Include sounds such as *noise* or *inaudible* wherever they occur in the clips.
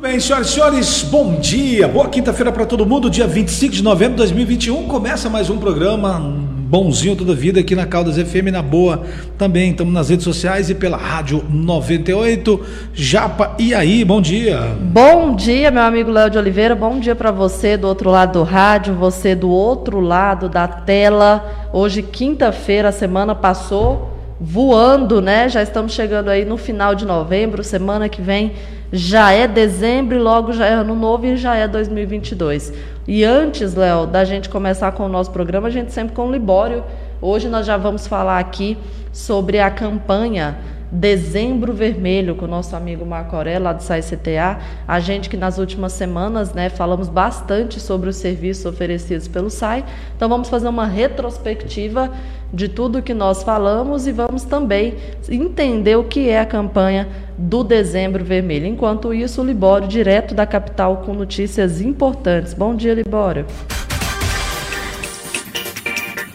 Muito bem, senhoras e senhores, bom dia, boa quinta-feira para todo mundo, dia 25 de novembro de 2021. Começa mais um programa bonzinho toda vida aqui na Caldas FM, na boa também. Estamos nas redes sociais e pela Rádio 98. Japa, e aí, bom dia. Bom dia, meu amigo Léo de Oliveira. Bom dia para você do outro lado do rádio, você do outro lado da tela. Hoje, quinta-feira, a semana passou voando, né? Já estamos chegando aí no final de novembro, semana que vem já é dezembro e logo já é ano novo e já é 2022. E antes, Léo, da gente começar com o nosso programa, a gente sempre com o Libório. Hoje nós já vamos falar aqui sobre a campanha Dezembro Vermelho com o nosso amigo Marco Aurélio, lá do SAICTA. A gente que nas últimas semanas né, falamos bastante sobre os serviços oferecidos pelo SAI. Então vamos fazer uma retrospectiva de tudo que nós falamos e vamos também entender o que é a campanha do Dezembro Vermelho. Enquanto isso, o Libório, direto da capital, com notícias importantes. Bom dia, Libório.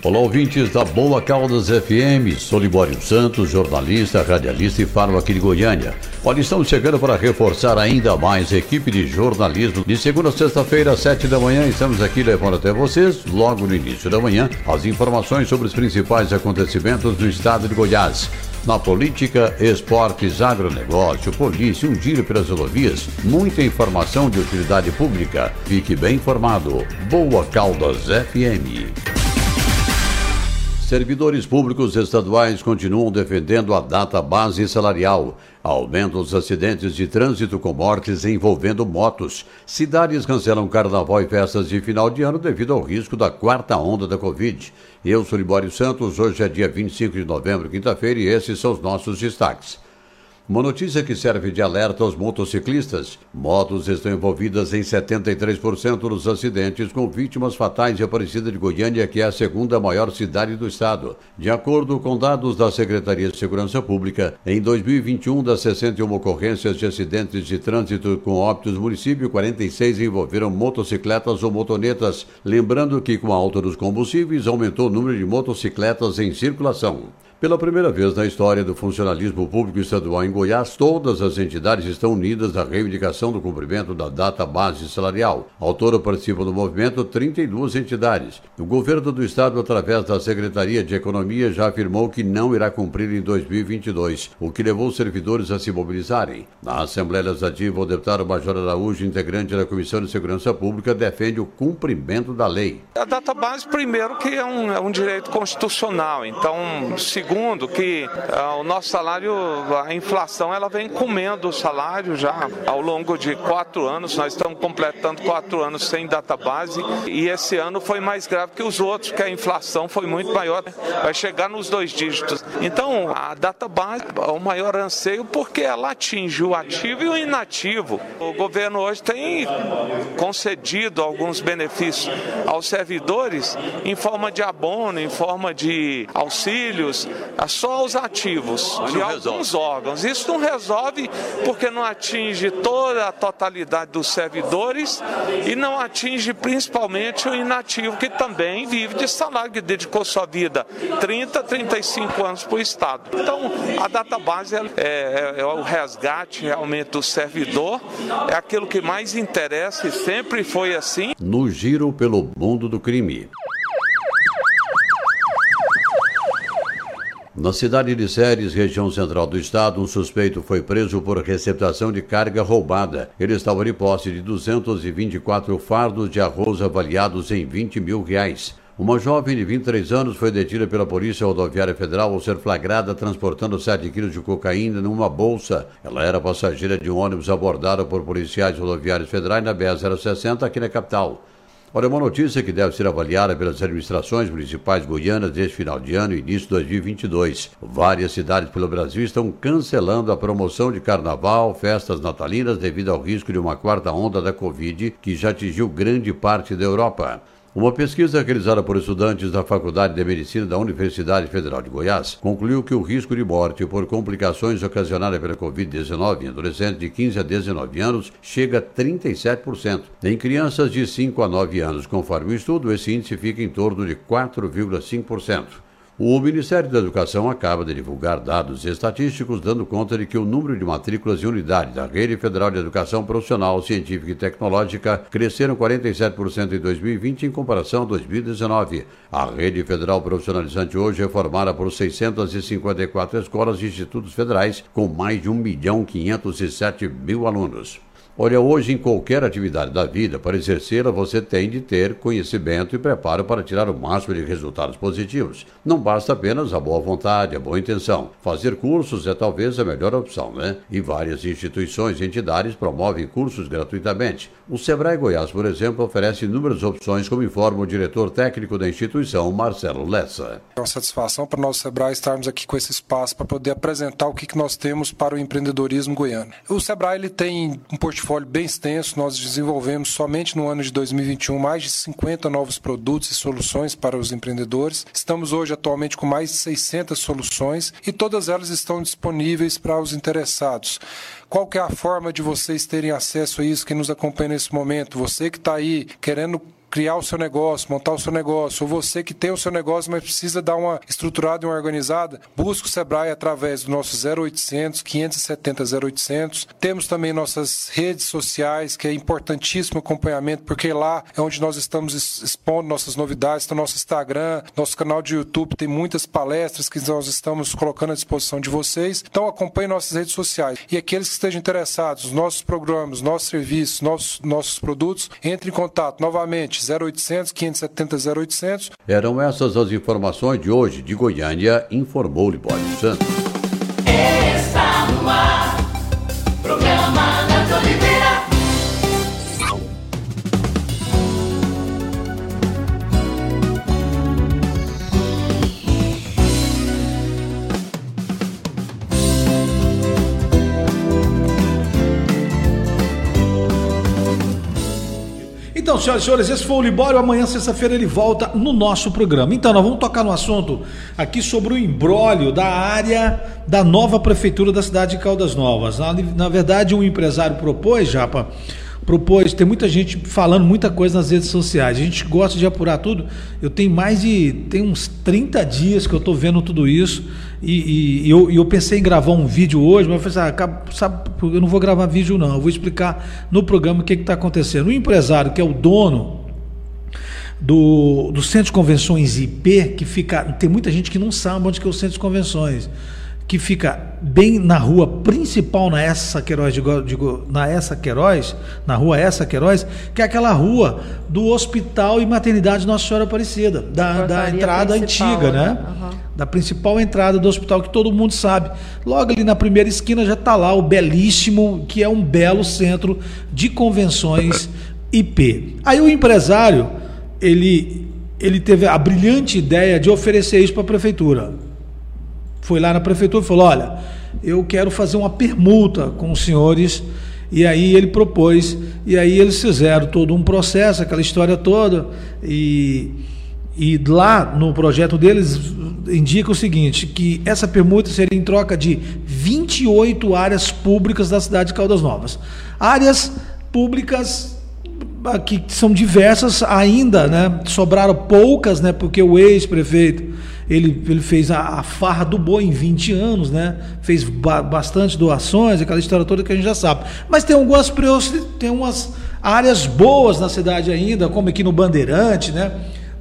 Olá, ouvintes da Boa Caldas FM. Sou Libório Santos, jornalista, radialista e falo aqui de Goiânia. Olha, estamos chegando para reforçar ainda mais a equipe de jornalismo. De segunda a sexta-feira, às sete da manhã, estamos aqui levando até vocês, logo no início da manhã, as informações sobre os principais acontecimentos do estado de Goiás. Na política, esportes, agronegócio, polícia, um giro pelas rodovias, muita informação de utilidade pública. Fique bem informado. Boa Caldas FM. Servidores públicos estaduais continuam defendendo a data base salarial. Aumento dos acidentes de trânsito com mortes envolvendo motos. Cidades cancelam carnaval e festas de final de ano devido ao risco da quarta onda da Covid. Eu sou Libório Santos, hoje é dia 25 de novembro, quinta-feira, e esses são os nossos destaques. Uma notícia que serve de alerta aos motociclistas. Motos estão envolvidas em 73% dos acidentes, com vítimas fatais de Aparecida de Goiânia, que é a segunda maior cidade do estado. De acordo com dados da Secretaria de Segurança Pública, em 2021, das 61 ocorrências de acidentes de trânsito com óbitos no município, 46 envolveram motocicletas ou motonetas. Lembrando que, com a alta dos combustíveis, aumentou o número de motocicletas em circulação. Pela primeira vez na história do funcionalismo público estadual em Goiás, todas as entidades estão unidas na reivindicação do cumprimento da data base salarial. Ao todo participam do movimento 32 entidades. O governo do estado, através da Secretaria de Economia, já afirmou que não irá cumprir em 2022, o que levou os servidores a se mobilizarem. Na Assembleia Legislativa, o deputado Major Araújo, integrante da Comissão de Segurança Pública, defende o cumprimento da lei. A data base, primeiro, que é um, é um direito constitucional. Então, segundo, que ah, o nosso salário, a inflação, ela vem comendo o salário já ao longo de quatro anos. Nós estamos completando quatro anos sem data base e esse ano foi mais grave que os outros, porque a inflação foi muito maior, vai chegar nos dois dígitos. Então, a data base é o maior anseio porque ela atinge o ativo e o inativo. O governo hoje tem concedido alguns benefícios aos servidores em forma de abono, em forma de auxílios, só aos ativos de alguns órgãos. Isso não resolve porque não atinge toda a totalidade dos servidores e não atinge principalmente o inativo que também vive de salário, que dedicou sua vida 30, 35 anos para o Estado. Então, a database é, é, é o resgate realmente do servidor, é aquilo que mais interessa e sempre foi assim. No giro pelo mundo do crime. Na cidade de Séries, região central do estado, um suspeito foi preso por receptação de carga roubada. Ele estava de posse de 224 fardos de arroz avaliados em 20 mil reais. Uma jovem de 23 anos foi detida pela Polícia Rodoviária Federal ao ser flagrada transportando 7 quilos de cocaína numa bolsa. Ela era passageira de um ônibus abordado por policiais rodoviários federais na BR-060 aqui na capital. Olha, uma notícia que deve ser avaliada pelas administrações municipais goianas deste final de ano e início de 2022. Várias cidades pelo Brasil estão cancelando a promoção de carnaval, festas natalinas devido ao risco de uma quarta onda da Covid que já atingiu grande parte da Europa. Uma pesquisa realizada por estudantes da Faculdade de Medicina da Universidade Federal de Goiás concluiu que o risco de morte por complicações ocasionadas pela Covid-19 em adolescentes de 15 a 19 anos chega a 37%. Em crianças de 5 a 9 anos, conforme o estudo, esse índice fica em torno de 4,5%. O Ministério da Educação acaba de divulgar dados estatísticos dando conta de que o número de matrículas em unidade da Rede Federal de Educação Profissional, Científica e Tecnológica cresceram 47% em 2020 em comparação a 2019. A Rede Federal Profissionalizante hoje é formada por 654 escolas e institutos federais com mais de 1 milhão 507 mil alunos. Olha, hoje em qualquer atividade da vida, para exercê-la, você tem de ter conhecimento e preparo para tirar o máximo de resultados positivos. Não basta apenas a boa vontade, a boa intenção. Fazer cursos é talvez a melhor opção, né? E várias instituições e entidades promovem cursos gratuitamente. O Sebrae Goiás, por exemplo, oferece inúmeras opções, como informa o diretor técnico da instituição, Marcelo Lessa. É uma satisfação para nós, Sebrae, estarmos aqui com esse espaço para poder apresentar o que, nós temos para o empreendedorismo goiano. O Sebrae ele tem um portfólio portfólio bem extenso. Nós desenvolvemos somente no ano de 2021 mais de 50 novos produtos e soluções para os empreendedores. Estamos hoje atualmente com mais de 600 soluções e todas elas estão disponíveis para os interessados. Qual que é a forma de vocês terem acesso a isso, quem nos acompanha nesse momento? Você que está aí querendo criar o seu negócio, montar o seu negócio, ou você que tem o seu negócio, mas precisa dar uma estruturada e uma organizada, busque o Sebrae através do nosso 0800 570 0800. Temos também nossas redes sociais, que é importantíssimo acompanhamento, porque lá é onde nós estamos expondo nossas novidades, então nosso Instagram, nosso canal de YouTube tem muitas palestras que nós estamos colocando à disposição de vocês. Então acompanhe nossas redes sociais. E aqueles que estejam interessados, nos nossos programas, nossos serviços, nossos, nossos produtos, entre em contato novamente 0800 570 0800. Eram essas as informações de hoje de Goiânia, informou Libório Santos. Então, senhoras e senhores, esse foi o Libório. Amanhã, sexta-feira, ele volta no nosso programa. Então, nós vamos tocar no assunto aqui sobre o embrólio da área da nova prefeitura da cidade de Caldas Novas. Na, na verdade, um empresário propôs, Japa, propôs, tem muita gente falando muita coisa nas redes sociais. A gente gosta de apurar tudo. Eu tenho mais de. tem uns 30 dias que eu estou vendo tudo isso. E, e- eu, eu pensei em gravar um vídeo hoje, mas eu falei assim, ah, sabe, eu não vou gravar vídeo, não. Eu vou explicar no programa o que está acontecendo. O empresário, que é o dono do, do Centro de Convenções IP, que fica. Tem muita gente que não sabe onde que é o Centro de Convenções, que fica bem na rua principal na Essa Queiroz, digo, digo, na Essa Queiroz, na rua Essa Queiroz, que é aquela rua do Hospital e Maternidade Nossa Senhora Aparecida, da, da entrada antiga, né? né? Aham. Da principal entrada do hospital que todo mundo sabe. Logo ali na primeira esquina já está lá o belíssimo, que é um belo centro de convenções *coughs* IP. Aí o empresário, ele, ele teve a brilhante ideia de oferecer isso para a prefeitura. Foi lá na prefeitura e falou: olha, eu quero fazer uma permuta com os senhores. E aí ele propôs, e aí eles fizeram todo um processo, aquela história toda, e, e lá no projeto deles indica o seguinte, que essa permuta seria em troca de 28 áreas públicas da cidade de Caldas Novas. Áreas públicas ah, que são diversas ainda, né? Sobraram poucas, né? Porque o ex-prefeito ele, ele fez a, a, farra do boi em 20 anos, né? Fez ba bastante doações, aquela história toda que a gente já sabe. Mas tem algumas tem umas áreas boas na cidade ainda, como aqui no Bandeirante, né?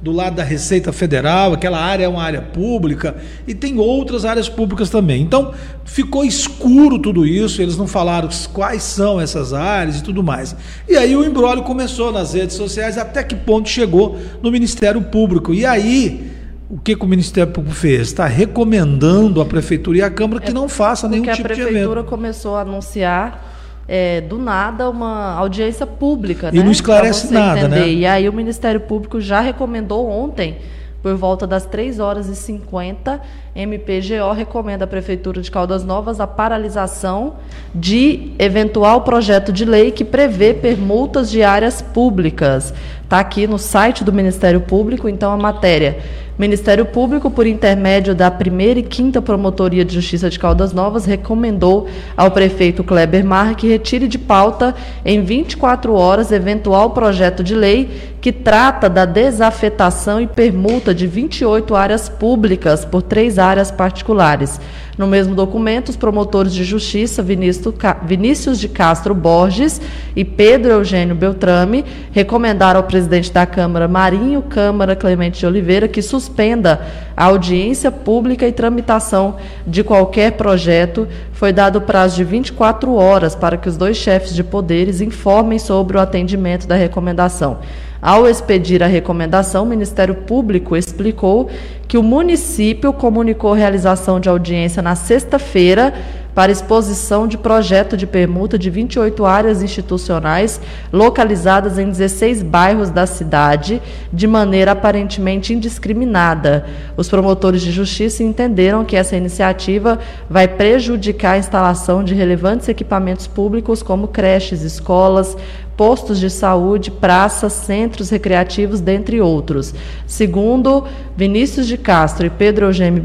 do lado da Receita Federal, aquela área é uma área pública, e tem outras áreas públicas também. Então, ficou escuro tudo isso, eles não falaram quais são essas áreas e tudo mais. E aí o embrólio começou nas redes sociais, até que ponto chegou no Ministério Público. E aí, o que, que o Ministério Público fez? Está recomendando à Prefeitura e à Câmara que é, não faça nenhum tipo de evento. Porque a Prefeitura começou a anunciar é, do nada uma audiência pública. E né? não esclarece nada, entender. né? E aí o Ministério Público já recomendou ontem, por volta das 3 horas e 50, MPGO recomenda à Prefeitura de Caldas Novas a paralisação de eventual projeto de lei que prevê permutas de áreas públicas. Está aqui no site do Ministério Público, então a matéria Ministério Público, por intermédio da primeira e quinta Promotoria de Justiça de Caldas Novas, recomendou ao prefeito Kleber Mar que retire de pauta em 24 horas eventual projeto de lei que trata da desafetação e permuta de 28 áreas públicas por três áreas particulares. No mesmo documento, os promotores de justiça Vinícius de Castro Borges e Pedro Eugênio Beltrame recomendaram ao presidente da Câmara, Marinho Câmara Clemente de Oliveira, que suspenda a audiência pública e tramitação de qualquer projeto. Foi dado prazo de 24 horas para que os dois chefes de poderes informem sobre o atendimento da recomendação. Ao expedir a recomendação, o Ministério Público explicou que o município comunicou realização de audiência na sexta-feira para exposição de projeto de permuta de 28 áreas institucionais localizadas em 16 bairros da cidade, de maneira aparentemente indiscriminada. Os promotores de justiça entenderam que essa iniciativa vai prejudicar a instalação de relevantes equipamentos públicos como creches, escolas, postos de saúde, praças, centros recreativos, dentre outros. Segundo Vinícius de Castro e Pedro Eugênio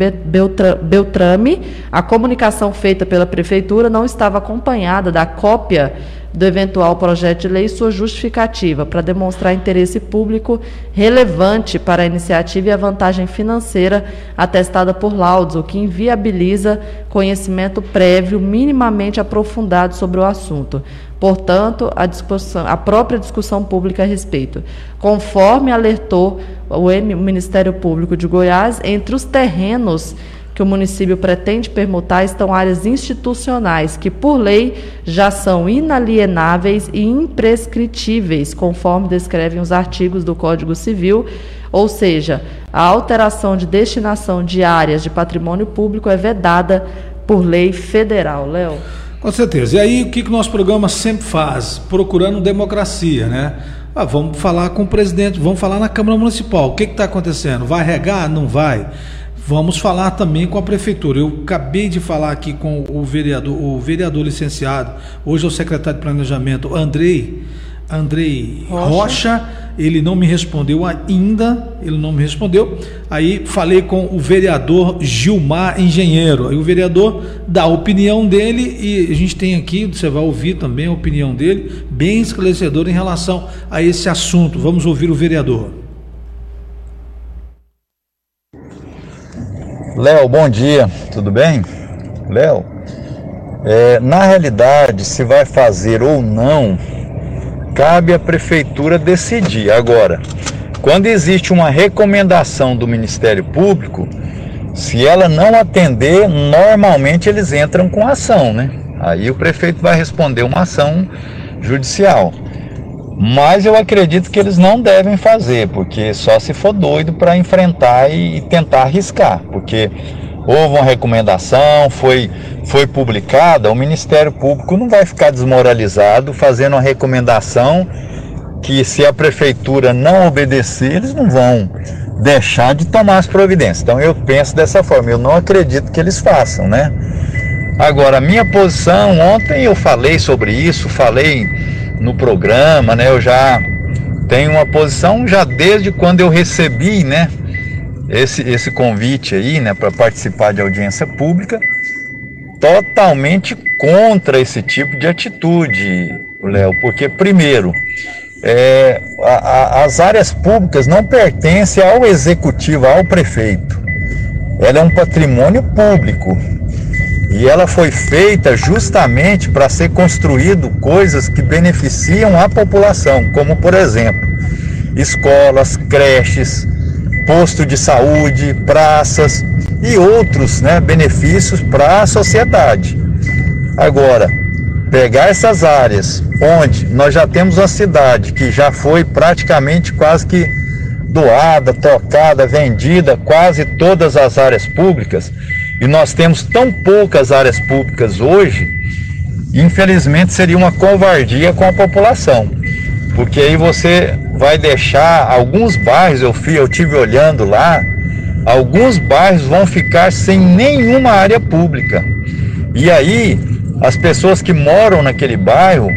Beltrame, a comunicação feita pela Prefeitura não estava acompanhada da cópia do eventual projeto de lei e sua justificativa, para demonstrar interesse público relevante para a iniciativa e a vantagem financeira atestada por laudos, o que inviabiliza conhecimento prévio minimamente aprofundado sobre o assunto. Portanto, a, discussão, a própria discussão pública a respeito. Conforme alertou o Ministério Público de Goiás, entre os terrenos que o município pretende permutar estão áreas institucionais que, por lei, já são inalienáveis e imprescritíveis, conforme descrevem os artigos do Código Civil, ou seja, a alteração de destinação de áreas de patrimônio público é vedada por lei federal. Léo. Com certeza. E aí, o que, que o nosso programa sempre faz? Procurando democracia, né? Ah, vamos falar com o presidente, vamos falar na Câmara Municipal. O que está acontecendo? Vai regar? Não vai? Vamos falar também com a prefeitura. Eu acabei de falar aqui com o vereador, o vereador licenciado, hoje é o secretário de Planejamento, Andrei, Andrei Rocha. Rocha. Ele não me respondeu ainda, ele não me respondeu. Aí falei com o vereador Gilmar Engenheiro. Aí o vereador dá a opinião dele e a gente tem aqui, você vai ouvir também a opinião dele, bem esclarecedora em relação a esse assunto. Vamos ouvir o vereador. Léo, bom dia, tudo bem? Léo, é, na realidade, se vai fazer ou não, cabe à prefeitura decidir. Agora, quando existe uma recomendação do Ministério Público, se ela não atender, normalmente eles entram com ação, né? Aí o prefeito vai responder uma ação judicial. Mas eu acredito que eles não devem fazer, porque só se for doido para enfrentar e tentar arriscar, porque houve uma recomendação, foi, foi publicada, o Ministério Público não vai ficar desmoralizado fazendo uma recomendação que se a prefeitura não obedecer, eles não vão deixar de tomar as providências. Então eu penso dessa forma, eu não acredito que eles façam, né? Agora, a minha posição, ontem eu falei sobre isso, falei no programa, né? Eu já tenho uma posição já desde quando eu recebi, né? esse, esse convite aí, né, para participar de audiência pública, totalmente contra esse tipo de atitude, Léo, porque primeiro, é, a, a, as áreas públicas não pertencem ao executivo, ao prefeito. Ela é um patrimônio público e ela foi feita justamente para ser construído coisas que beneficiam a população, como por exemplo, escolas, creches, posto de saúde, praças e outros né, benefícios para a sociedade. Agora, pegar essas áreas onde nós já temos uma cidade que já foi praticamente quase que doada, tocada, vendida, quase todas as áreas públicas, e nós temos tão poucas áreas públicas hoje, infelizmente seria uma covardia com a população. Porque aí você vai deixar alguns bairros, eu fui, eu tive olhando lá, alguns bairros vão ficar sem nenhuma área pública. E aí as pessoas que moram naquele bairro,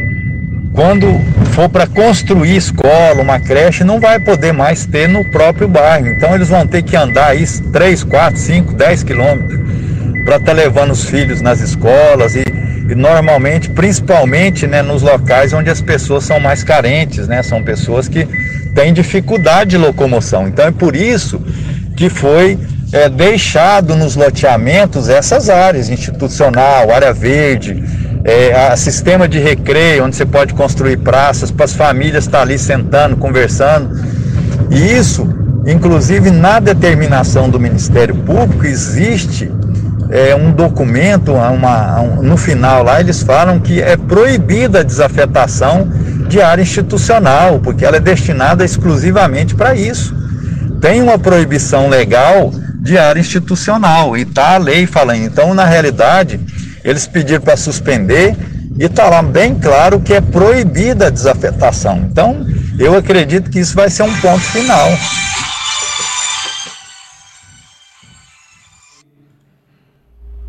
quando for para construir escola, uma creche, não vai poder mais ter no próprio bairro. Então eles vão ter que andar aí 3, 4, 5, 10 quilômetros para estar tá levando os filhos nas escolas e, normalmente, principalmente né, nos locais onde as pessoas são mais carentes, né? São pessoas que têm dificuldade de locomoção. Então é por isso que foi é, deixado nos loteamentos essas áreas, institucional, área verde, é, a sistema de recreio, onde você pode construir praças para as famílias estar ali sentando, conversando. E isso, inclusive na determinação do Ministério Público, existe é, um documento, uma, um, no final lá eles falam que é proibida a desafetação de área institucional, porque ela é destinada exclusivamente para isso. Tem uma proibição legal de área institucional. E está a lei falando. Então, na realidade, eles pediram para suspender e está lá bem claro que é proibida a desafetação. Então, eu acredito que isso vai ser um ponto final.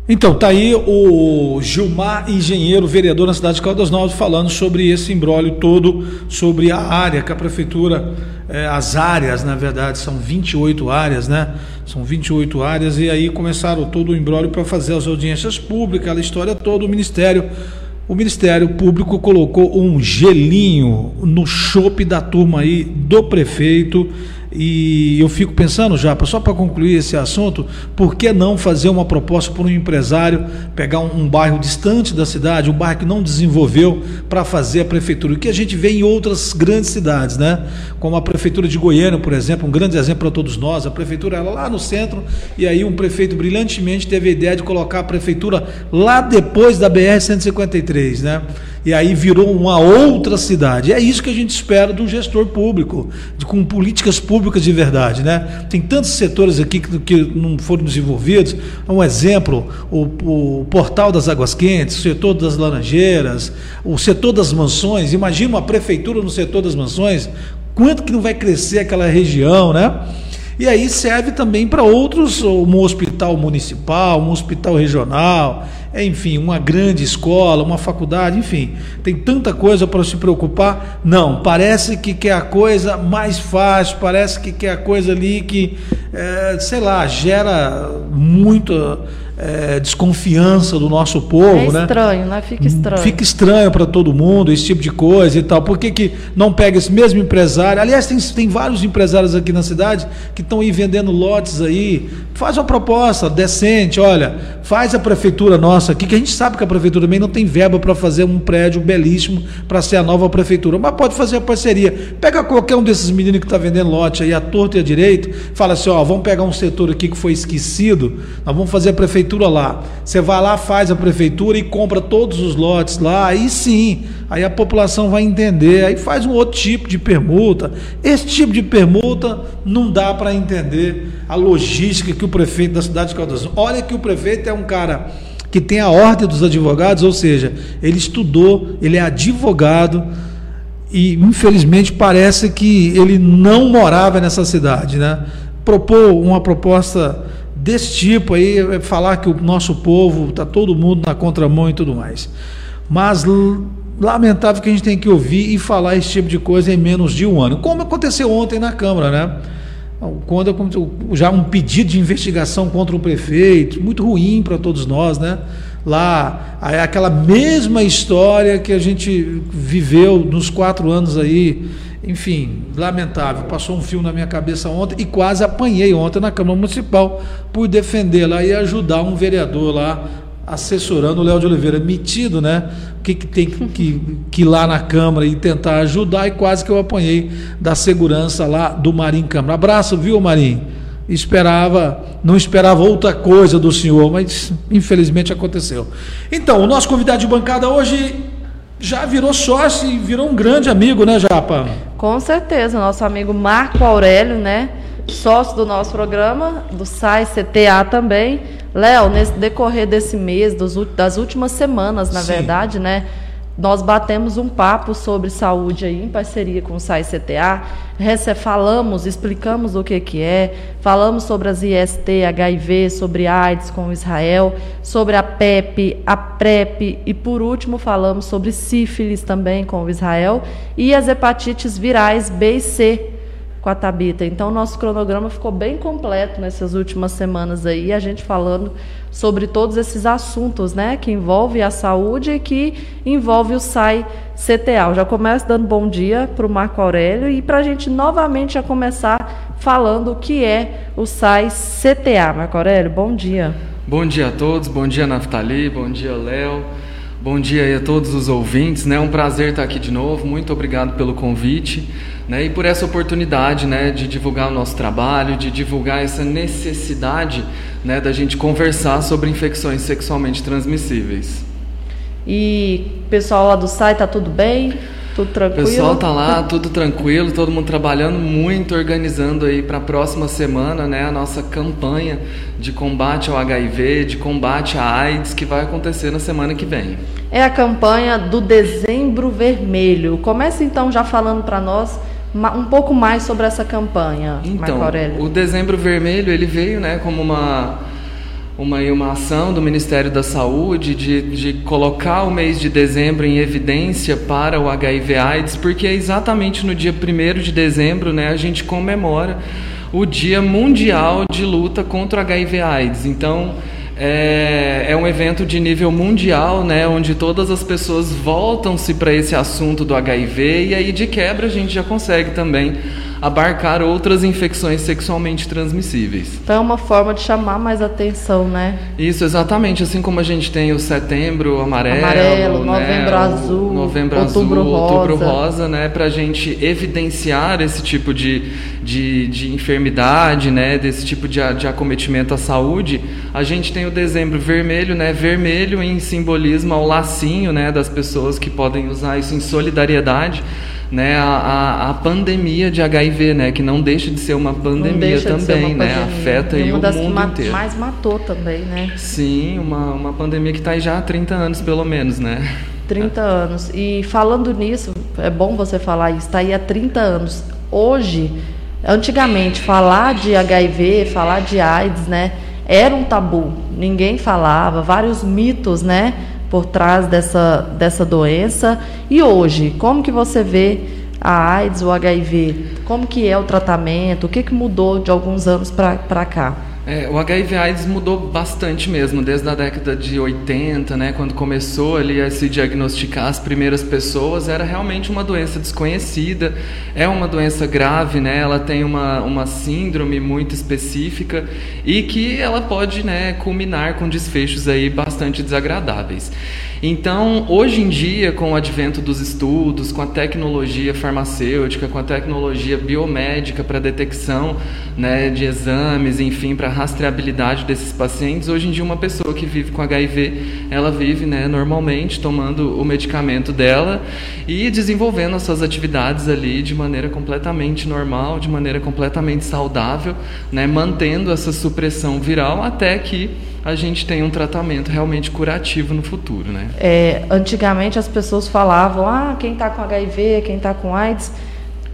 Então, tá aí o Gilmar Engenheiro, vereador na cidade de Caldas Novas, falando sobre esse embrólio todo, sobre a área que a prefeitura, eh, as áreas, na verdade, são 28 áreas, né? São 28 áreas, e aí começaram todo o embrólio para fazer as audiências públicas, aquela história toda, o Ministério. O Ministério Público colocou um gelinho no chope da turma aí do prefeito e eu fico pensando, já, só para concluir esse assunto, por que não fazer uma proposta para um empresário pegar um, um, bairro distante da cidade, um bairro que não desenvolveu, para fazer a prefeitura? O que a gente vê em outras grandes cidades, né? Como a prefeitura de Goiânia, por exemplo, um grande exemplo para todos nós. A prefeitura era lá no centro e aí um prefeito brilhantemente teve a ideia de colocar a prefeitura lá depois da BR 153, né? E aí virou uma outra cidade. É isso que a gente espera um gestor público, de, com políticas públicas de verdade. Né? Tem tantos setores aqui que, que não foram desenvolvidos. Um exemplo, o, o portal das águas quentes, o setor das laranjeiras, o setor das mansões. Imagina uma prefeitura no setor das mansões, quanto que não vai crescer aquela região, né? E aí serve também para outros, um hospital municipal, um hospital regional, enfim, uma grande escola, uma faculdade, enfim, tem tanta coisa para se preocupar. Não, parece que quer a coisa mais fácil, parece que quer a coisa ali que, é, sei lá, gera muito é, desconfiança do nosso povo, é né? estranho, né? Fica estranho. Fica estranho para todo mundo esse tipo de coisa e tal. Por que, que não pega esse mesmo empresário? Aliás, tem, tem vários empresários aqui na cidade que estão aí vendendo lotes aí. Faz uma proposta decente, olha, faz a prefeitura nossa aqui, que a gente sabe que a prefeitura também não tem verba para fazer um prédio belíssimo para ser a nova prefeitura, mas pode fazer a parceria. Pega qualquer um desses meninos que está vendendo lote aí, a torto e a direito, fala assim, ó, vamos pegar um setor aqui que foi esquecido, nós vamos fazer a prefeitura lá. Você vai lá, faz a prefeitura e compra todos os lotes lá, aí sim, aí a população vai entender, aí faz um outro tipo de permuta. Esse tipo de permuta não dá para entender a logística que o prefeito da cidade de Caldas. Olha que o prefeito é um cara que tem a ordem dos advogados, ou seja, ele estudou, ele é advogado e infelizmente parece que ele não morava nessa cidade, né? Propôs uma proposta desse tipo aí, é falar que o nosso povo está todo mundo na contramão e tudo mais. Mas lamentável que a gente tem que ouvir e falar esse tipo de coisa em menos de um ano. Como aconteceu ontem na Câmara, né? quando já um pedido de investigação contra o prefeito, muito ruim para todos nós, né? Lá, aquela mesma história que a gente viveu nos quatro anos aí, enfim, lamentável. Passou um fio na minha cabeça ontem e quase apanhei ontem na Câmara Municipal por defender lá e ajudar um vereador lá assessorando o Léo de Oliveira, metido, né? O que, que tem que, que ir lá na Câmara e tentar ajudar, e quase que eu apanhei da segurança lá do Marim Câmara. Abraço, viu, Marim? Esperava, não esperava outra coisa do senhor, mas infelizmente aconteceu. Então, o nosso convidado de bancada hoje já virou sócio e virou um grande amigo, né, Japa? Com certeza, nosso amigo Marco Aurélio, né? Sócio do nosso programa, do SAI CTA também Léo, nesse decorrer desse mês, dos, das últimas semanas, na Sim. verdade, né? Nós batemos um papo sobre saúde aí em parceria com o SAI CTA. Falamos, explicamos o que, que é, falamos sobre as IST, HIV, sobre AIDS com Israel, sobre a PEP, a PrEP e por último falamos sobre sífilis também com o Israel e as hepatites virais B e C com a Tabita. Então, nosso cronograma ficou bem completo nessas últimas semanas aí, a gente falando sobre todos esses assuntos, né, que envolve a saúde e que envolve o SAI CTA. Eu já começo dando bom dia para o Marco Aurélio e para a gente novamente já começar falando o que é o SAI CTA. Marco Aurélio, bom dia. Bom dia a todos, bom dia Naftali, bom dia Léo. Bom dia a todos os ouvintes, né? Um prazer estar aqui de novo. Muito obrigado pelo convite, né? E por essa oportunidade, né, de divulgar o nosso trabalho, de divulgar essa necessidade, né, da gente conversar sobre infecções sexualmente transmissíveis. E pessoal lá do site tá tudo bem? Tudo tranquilo? O pessoal tá lá, tudo tranquilo, todo mundo trabalhando muito, organizando aí para a próxima semana, né, a nossa campanha de combate ao HIV, de combate à AIDS, que vai acontecer na semana que vem. É a campanha do Dezembro Vermelho. Comece então já falando para nós um pouco mais sobre essa campanha, então, O Dezembro Vermelho ele veio, né, como uma uma, uma ação do Ministério da Saúde de, de colocar o mês de dezembro em evidência para o HIV/AIDS, porque é exatamente no dia 1 de dezembro né, a gente comemora o Dia Mundial de Luta contra o HIV/AIDS. Então, é, é, um evento de nível mundial, né, onde todas as pessoas voltam-se para esse assunto do HIV e aí de quebra a gente já consegue também abarcar outras infecções sexualmente transmissíveis. Então é uma forma de chamar mais atenção, né? Isso, exatamente. Assim como a gente tem o setembro amarelo, amarelo né? novembro azul, novembro outubro azul, rosa. outubro rosa, né? Para a gente evidenciar esse tipo de, de, de enfermidade, né? Desse tipo de, de acometimento à saúde, a gente tem o dezembro vermelho, né? Vermelho em simbolismo ao lacinho, né? Das pessoas que podem usar isso em solidariedade né, a, a, pandemia de HIV, né, que não deixa de ser uma pandemia também, uma né, pandemia. afeta aí o mundo inteiro. mais matou também, né? Sim, uma, uma pandemia que está aí já há 30 anos pelo menos, né? 30 anos. E falando nisso, é bom você falar isso, está aí há 30 anos. Hoje, antigamente, falar de HIV, falar de AIDS, né, era um tabu. Ninguém falava, vários mitos, né? Por trás dessa, dessa doença. E hoje, como que você vê a AIDS, o HIV? Como que é o tratamento? O que, que mudou de alguns anos para cá? É, o HIV AIDS mudou bastante mesmo, desde a década de 80, né, quando começou ali a se diagnosticar as primeiras pessoas, era realmente uma doença desconhecida, é uma doença grave, né, ela tem uma, uma síndrome muito específica e que ela pode né, culminar com desfechos aí bastante desagradáveis. Então, hoje em dia, com o advento dos estudos, com a tecnologia farmacêutica, com a tecnologia biomédica para detecção né, de exames, enfim, para rastreabilidade desses pacientes, hoje em dia uma pessoa que vive com HIV, ela vive né, normalmente tomando o medicamento dela e desenvolvendo as suas atividades ali de maneira completamente normal, de maneira completamente saudável, né, mantendo essa supressão viral até que a gente tem um tratamento realmente curativo no futuro, né? É, antigamente as pessoas falavam, ah, quem está com HIV, quem está com AIDS,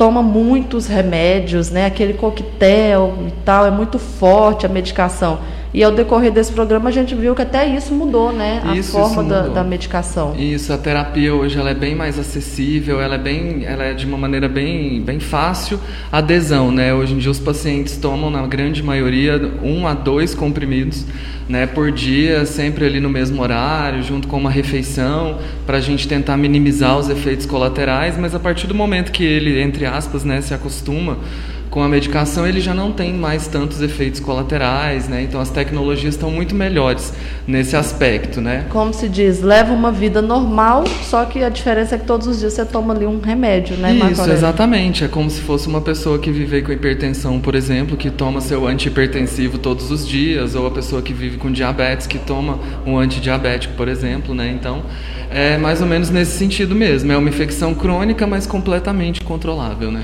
toma muitos remédios, né? Aquele coquetel e tal, é muito forte a medicação. E ao decorrer desse programa a gente viu que até isso mudou, né? A Isso, forma isso da, da medicação. Isso, a terapia hoje ela é bem mais acessível, ela é bem, ela é de uma maneira bem, bem fácil a adesão, né? Hoje em dia os pacientes tomam na grande maioria um a dois comprimidos, né, por dia, sempre ali no mesmo horário, junto com uma refeição, para a gente tentar minimizar os efeitos colaterais. Mas a partir do momento que ele, entre aspas, né, se acostuma com a medicação ele já não tem mais tantos efeitos colaterais, né? Então as tecnologias estão muito melhores nesse aspecto, né? Como se diz, leva uma vida normal, só que a diferença é que todos os dias você toma ali um remédio, né, Isso, exatamente. É como se fosse uma pessoa que vive com hipertensão, por exemplo, que toma seu antihipertensivo todos os dias, ou a pessoa que vive com diabetes, que toma um antidiabético, por exemplo, né? Então, é mais ou menos nesse sentido mesmo. É uma infecção crônica, mas completamente controlável, né?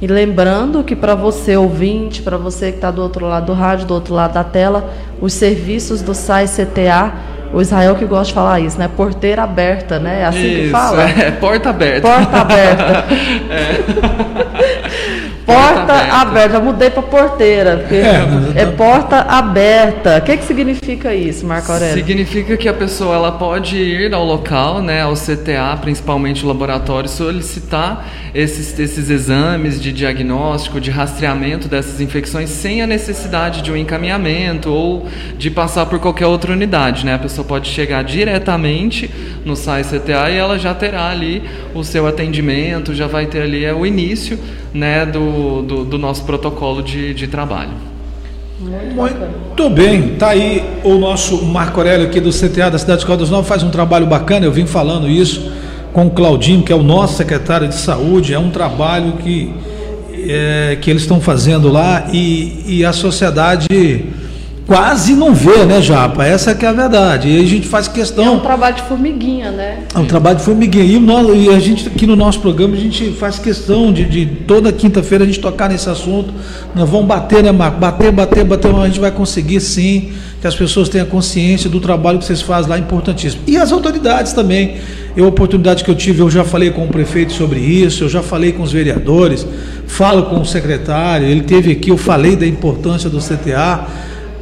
E lembrando que para você ouvinte, para você que está do outro lado do rádio, do outro lado da tela, os serviços do SAI CTA, o Israel que gosta de falar isso, né? Porteira aberta, né? É assim que Isso, fala? É, porta aberta. Porta aberta. *laughs* Porta aberta. Já mudei para porteira, porque É, é, porta aberta. O que, que significa isso, Marco Aurélio? Significa que a pessoa ela pode ir ao local, né, ao CTA, principalmente o laboratório, solicitar esses, esses exames de diagnóstico, de rastreamento dessas infecções sem a necessidade de um encaminhamento ou de passar por qualquer outra unidade. Né? A pessoa pode chegar diretamente no SAI CTA e ela já terá ali o seu atendimento, já vai ter ali é, o início né, do, do, do nosso protocolo de, de trabalho. Muito bem, tá aí o nosso Marco Aurélio aqui do CTA da cidade de Caldas Novas, faz um trabalho bacana, eu vim falando isso com o Claudinho, que é o nosso secretário de saúde, é um trabalho que, é, que eles estão fazendo lá e, e a sociedade quase não vê, né, Japa? Essa que é a verdade. E a gente faz É um questão. trabalho de formiguinha, né? É um trabalho de formiguinha. E, no- e a gente aqui no nosso programa, a gente faz questão de, de toda quinta-feira a gente tocar nesse assunto. Nós vamos bater, né, Marco? Bater, bater, bater, mas a gente vai conseguir sim, que as pessoas tenham consciência do trabalho que vocês fazem lá, importantíssimo. E as autoridades também. Eu, a oportunidade que eu tive, eu já falei com o prefeito sobre isso, eu já falei com os vereadores, falo com o secretário, ele teve aqui, eu falei da importância do CTA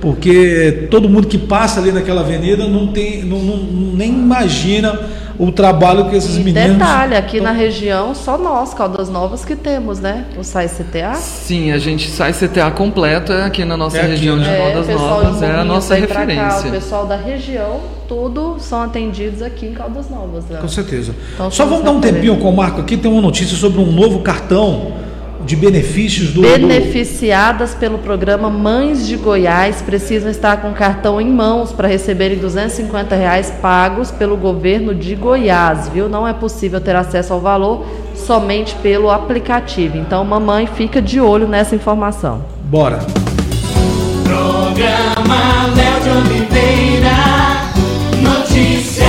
porque todo mundo que passa ali naquela avenida não tem, não, não- nem imagina o trabalho que esses E meninos. detalhe, aqui na região, só nós, Caldas Novas, que temos, né? O SAI CTA. Sim, a gente sai CTA completo é aqui na nossa É aqui, região de né? Caldas pessoal Novas, de é a nossa pra cá, referência. o pessoal da região, tudo são atendidos aqui em Caldas Novas. Né? Com certeza. Então, Só vamos dar um referência. tempinho com o Marco aqui, tem uma notícia sobre um novo cartão de benefícios do. do- Beneficiadas pelo programa Mães de Goiás precisam estar com o cartão em mãos para receberem 250 reais pagos pelo governo de Goiás, viu? Não é possível ter acesso ao valor somente pelo aplicativo. Então, mamãe, fica de olho nessa informação. Bora. Programa Léo de Oliveira. Notícias.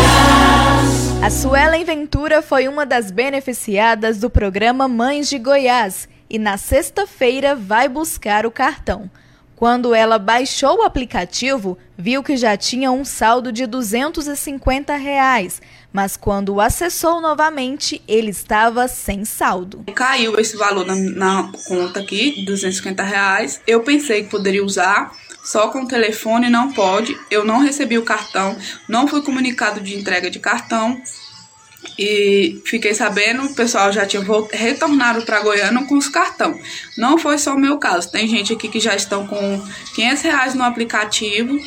A Suelen Ventura foi uma das beneficiadas do programa Mães de Goiás e na sexta-feira vai buscar o cartão. Quando ela baixou o aplicativo, viu que já tinha um saldo de 250 reais, mas quando acessou novamente, ele estava sem saldo. Caiu esse valor na, na conta aqui, 250 reais. Eu pensei que poderia usar, só com o telefone não pode. Eu não recebi o cartão, não fui comunicado de entrega de cartão. E fiquei sabendo, o pessoal já tinha retornado para Goiânia com os cartão. Não foi só o meu caso. Tem gente aqui que já estão com 500 reais no aplicativo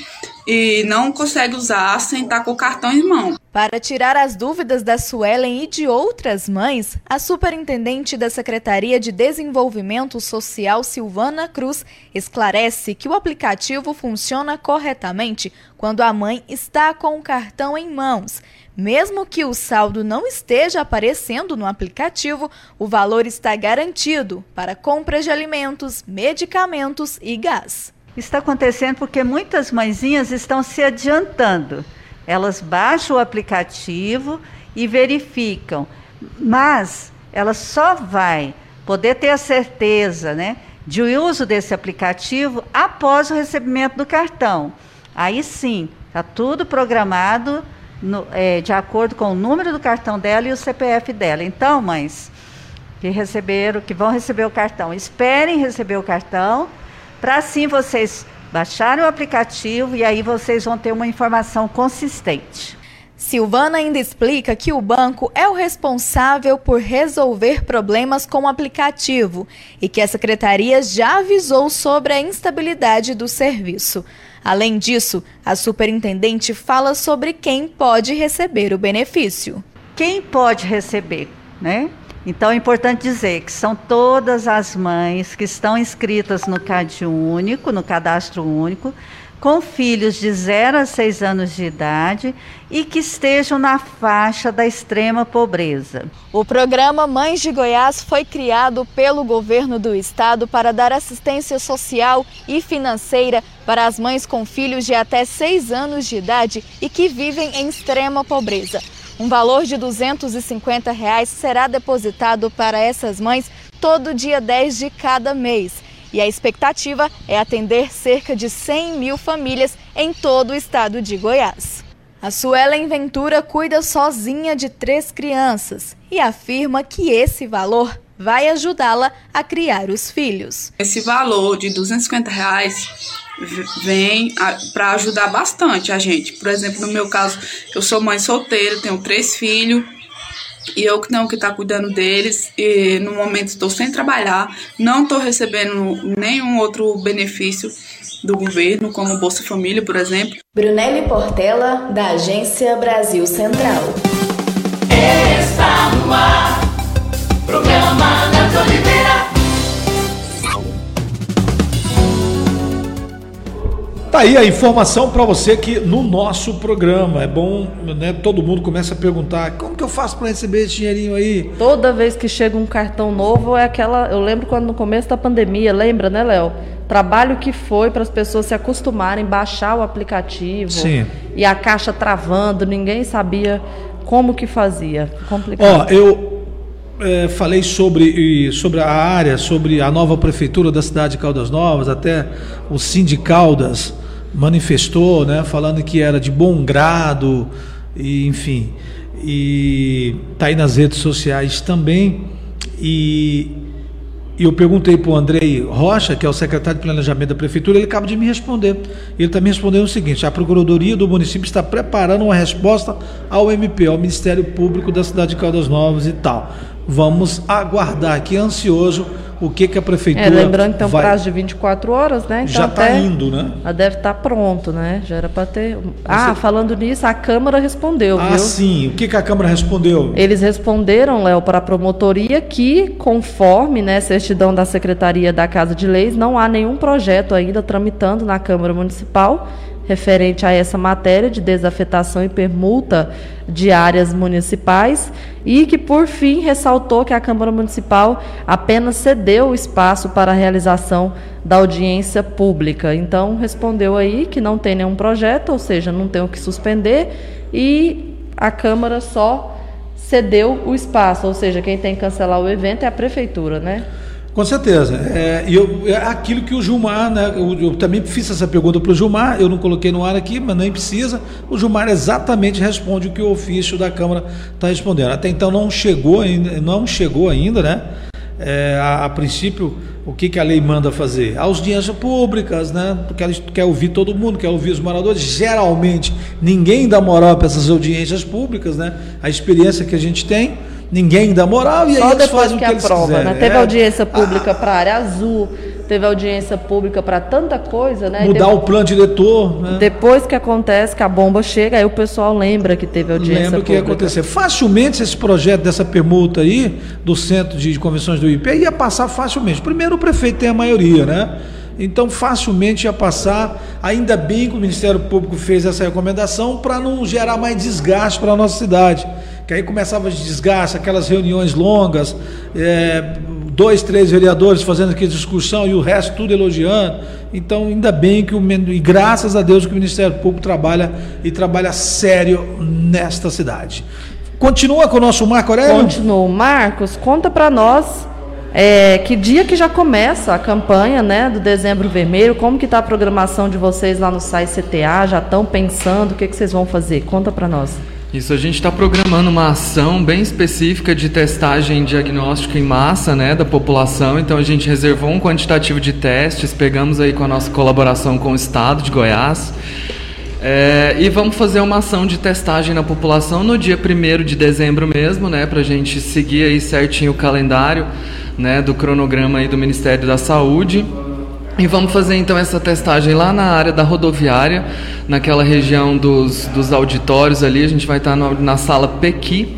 e não consegue usar sem estar com o cartão em mão. Para tirar as dúvidas da Suelen e de outras mães, a superintendente da Secretaria de Desenvolvimento Social, Silvana Cruz, esclarece que o aplicativo funciona corretamente quando a mãe está com o cartão em mãos. Mesmo que o saldo não esteja aparecendo no aplicativo, o valor está garantido para compras de alimentos, medicamentos e gás. Está acontecendo porque muitas mãezinhas estão se adiantando. Elas baixam o aplicativo e verificam, mas ela só vai poder ter a certeza, né, de uso desse aplicativo após o recebimento do cartão. Aí sim, está tudo programado no- é, de acordo com o número do cartão dela e o CPF dela. Então, mães que receberam, que vão receber o cartão, esperem receber o cartão para assim vocês baixarem o aplicativo e aí vocês vão ter uma informação consistente. Silvana ainda explica que o banco é o responsável por resolver problemas com o aplicativo e que a secretaria já avisou sobre a instabilidade do serviço. Além disso, a superintendente fala sobre quem pode receber o benefício. Quem pode receber, né? Então é importante dizer que são todas as mães que estão inscritas no CAD único, no cadastro único, com filhos de 0 a 6 anos de idade e que estejam na faixa da extrema pobreza. O programa Mães de Goiás foi criado pelo governo do estado para dar assistência social e financeira para as mães com filhos de até 6 anos de idade e que vivem em extrema pobreza. Um valor de 250 reais será depositado para essas mães todo dia 10 de cada mês e a expectativa é atender cerca de 100 mil famílias em todo o estado de Goiás. A Suelen Ventura cuida sozinha de três crianças e afirma que esse valor vai ajudá-la a criar os filhos. Esse valor de 250 reais vem para ajudar bastante a gente. Por exemplo, no meu caso, eu sou mãe solteira, tenho três filhos e eu que tenho que estar tá cuidando deles e no momento estou sem trabalhar, não estou recebendo nenhum outro benefício do governo, como Bolsa Família, por exemplo. Brunelli Portela, da Agência Brasil Central. Tá aí a informação para você que no nosso programa é bom, né? Todo mundo começa a perguntar como que eu faço para receber esse dinheirinho aí. Toda vez que chega um cartão novo é aquela. Eu lembro quando no começo da pandemia, lembra, né, Léo? Trabalho que foi para as pessoas se acostumarem, baixar o aplicativo Sim. e a caixa travando, ninguém sabia como que fazia. Complicado. Ó, eu é, falei sobre, sobre a área, sobre a nova prefeitura da cidade de Caldas Novas, até o Sindicaldas manifestou, né, falando que era de bom grado, e, enfim, e tá aí nas redes sociais também. E, e eu perguntei para o Andrei Rocha, que é o secretário de Planejamento da Prefeitura, ele acaba de me responder. Ele está me respondendo o seguinte: a Procuradoria do município está preparando uma resposta ao MP, ao Ministério Público da cidade de Caldas Novas e tal. Vamos aguardar aqui, ansioso, o que, que a prefeitura. É, lembrando que tem um vai... prazo de 24 horas, né? Então Já está indo, né? Já deve estar pronto, né? Já era para ter. Ah, falando nisso, a Câmara respondeu, Ah, viu? sim. O que, que a Câmara respondeu? Eles responderam, Léo, para a promotoria que, conforme né, certidão da Secretaria da Casa de Leis, não há nenhum projeto ainda tramitando na Câmara Municipal referente a essa matéria de desafetação e permuta de áreas municipais e que, por fim, ressaltou que a Câmara Municipal apenas cedeu o espaço para a realização da audiência pública. Então, respondeu aí que não tem nenhum projeto, ou seja, não tem o que suspender e a Câmara só cedeu o espaço, ou seja, quem tem que cancelar o evento é a prefeitura, né? Com certeza. É, eu, é aquilo que o Gilmar, né? Eu, eu também fiz essa pergunta para o Gilmar, eu não coloquei no ar aqui, mas nem precisa. O Gilmar exatamente responde o que o ofício da Câmara está respondendo. Até então não chegou ainda, não chegou ainda, né? É, a, a princípio, o que, que a lei manda fazer? Audiências públicas, né? Porque ela quer ouvir todo mundo, quer ouvir os moradores. Geralmente, ninguém dá moral para essas audiências públicas, né? A experiência que a gente tem, ninguém dá moral e aí Só eles depois fazem o que que eles aprova, quiserem. né? Teve É. audiência pública para a área azul, teve audiência pública para tanta coisa, né? Mudar o plano diretor, né? Depois que acontece, que a bomba chega, aí o pessoal lembra que teve audiência Lembra o que ia pública. acontecer. Facilmente esse projeto dessa permuta aí, do Centro de Convenções do IP, ia passar facilmente. Primeiro o prefeito tem a maioria, né? Então facilmente ia passar. Ainda bem que o Ministério Público fez essa recomendação para não gerar mais desgaste para a nossa cidade. Que aí começava de desgaste, aquelas reuniões longas, é, dois, três vereadores fazendo aqui discussão e o resto tudo elogiando. Então, ainda bem que o e graças a Deus que o Ministério Público trabalha e trabalha sério nesta cidade. Continua com o nosso Marco Aurélio? Continuou. Marcos, conta para nós é, que dia que já começa a campanha né, do Dezembro Vermelho, como que está a programação de vocês lá no SAI CTA, já estão pensando, o que, que vocês vão fazer? Conta para nós. Isso, a gente está programando uma ação bem específica de testagem diagnóstica em massa né, da população. Então a gente reservou um quantitativo de testes, pegamos aí com a nossa colaboração com o Estado de Goiás. É, e vamos fazer uma ação de testagem na população no dia 1 de dezembro mesmo, né, para a gente seguir aí certinho o calendário né, do cronograma aí do Ministério da Saúde. E vamos fazer então essa testagem lá na área da rodoviária, naquela região dos, dos auditórios ali. A gente vai estar na, sala Pequi,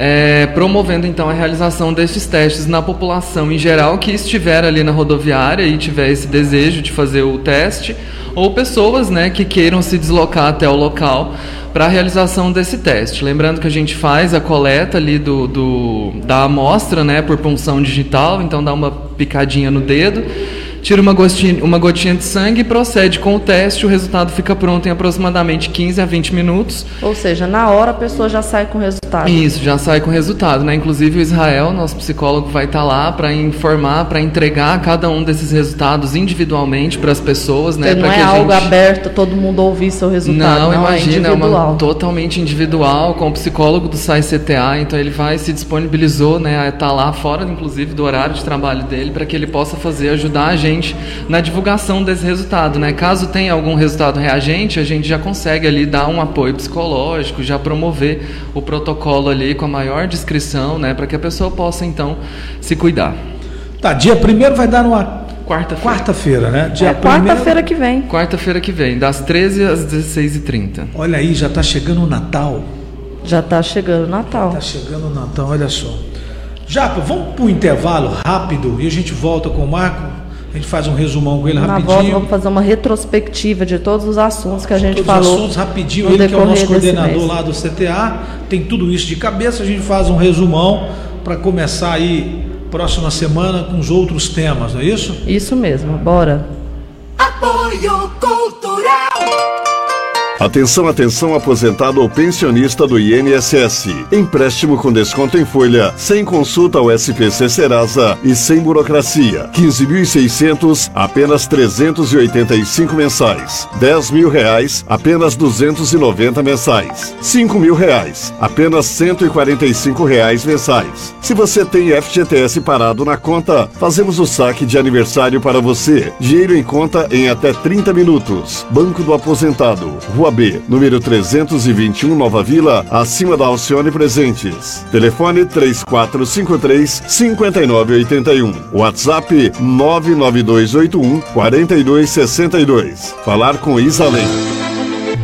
é, promovendo então a realização desses testes na população em geral que estiver ali na rodoviária e tiver esse desejo de fazer o teste, ou pessoas né, que queiram se deslocar até o local para a realização desse teste. Lembrando que a gente faz a coleta ali do, do, da amostra né, por punção digital, então dá uma picadinha no dedo tira uma gotinha, uma gotinha de sangue e procede com o teste. O resultado fica pronto em aproximadamente 15 a 20 minutos. Ou seja, na hora a pessoa já sai com o resultado. Isso, já sai com o resultado. Né? Inclusive o Israel, nosso psicólogo, vai estar lá para informar, para entregar cada um desses resultados individualmente para as pessoas. Né? Não é algo gente... aberto, todo mundo ouvir seu resultado. Não, não é imagina, é, uma, totalmente individual, com o psicólogo do SAI CTA. Então ele vai se disponibilizou né, a estar lá fora, inclusive, do horário de trabalho dele, para que ele possa fazer, ajudar a gente gente na divulgação desse resultado, né? Caso tenha algum resultado reagente, a gente já consegue ali dar um apoio psicológico, já promover o protocolo ali com a maior descrição, né? Para que a pessoa possa então se cuidar. Tá, dia primeiro vai dar numa quarta-feira, quarta-feira, né? Dia é quarta-feira que vem. Quarta-feira que vem, das 13 às 16h30. Olha aí, já está chegando o Natal. Já está chegando o Natal. Está chegando o Natal, olha só. Japa, vamos para o intervalo rápido e a gente volta com o Marco a gente faz um resumão com ele Na rapidinho. Volta, vamos fazer uma retrospectiva de todos os assuntos que a gente todos falou. Todos os assuntos rapidinho. Ele que é o nosso coordenador lá do CTA, tem tudo isso de cabeça. A gente faz um resumão para começar aí próxima semana com os outros temas, não é isso? Isso mesmo, bora. Apoio Cultural. Atenção, atenção, aposentado ou pensionista do INSS. Empréstimo com desconto em folha, sem consulta ao SPC Serasa e sem burocracia. 15.600, apenas 385 mensais. 10 mil reais, apenas 290 mensais. 5 mil reais, apenas 145 reais mensais. Se você tem FGTS parado na conta, fazemos o saque de aniversário para você. Dinheiro em conta em até 30 minutos. Banco do Aposentado, Rua B, número 321, Nova Vila, acima da Alcione Presentes. Telefone 3453 5981. WhatsApp 99281 4262. Falar com Isalém.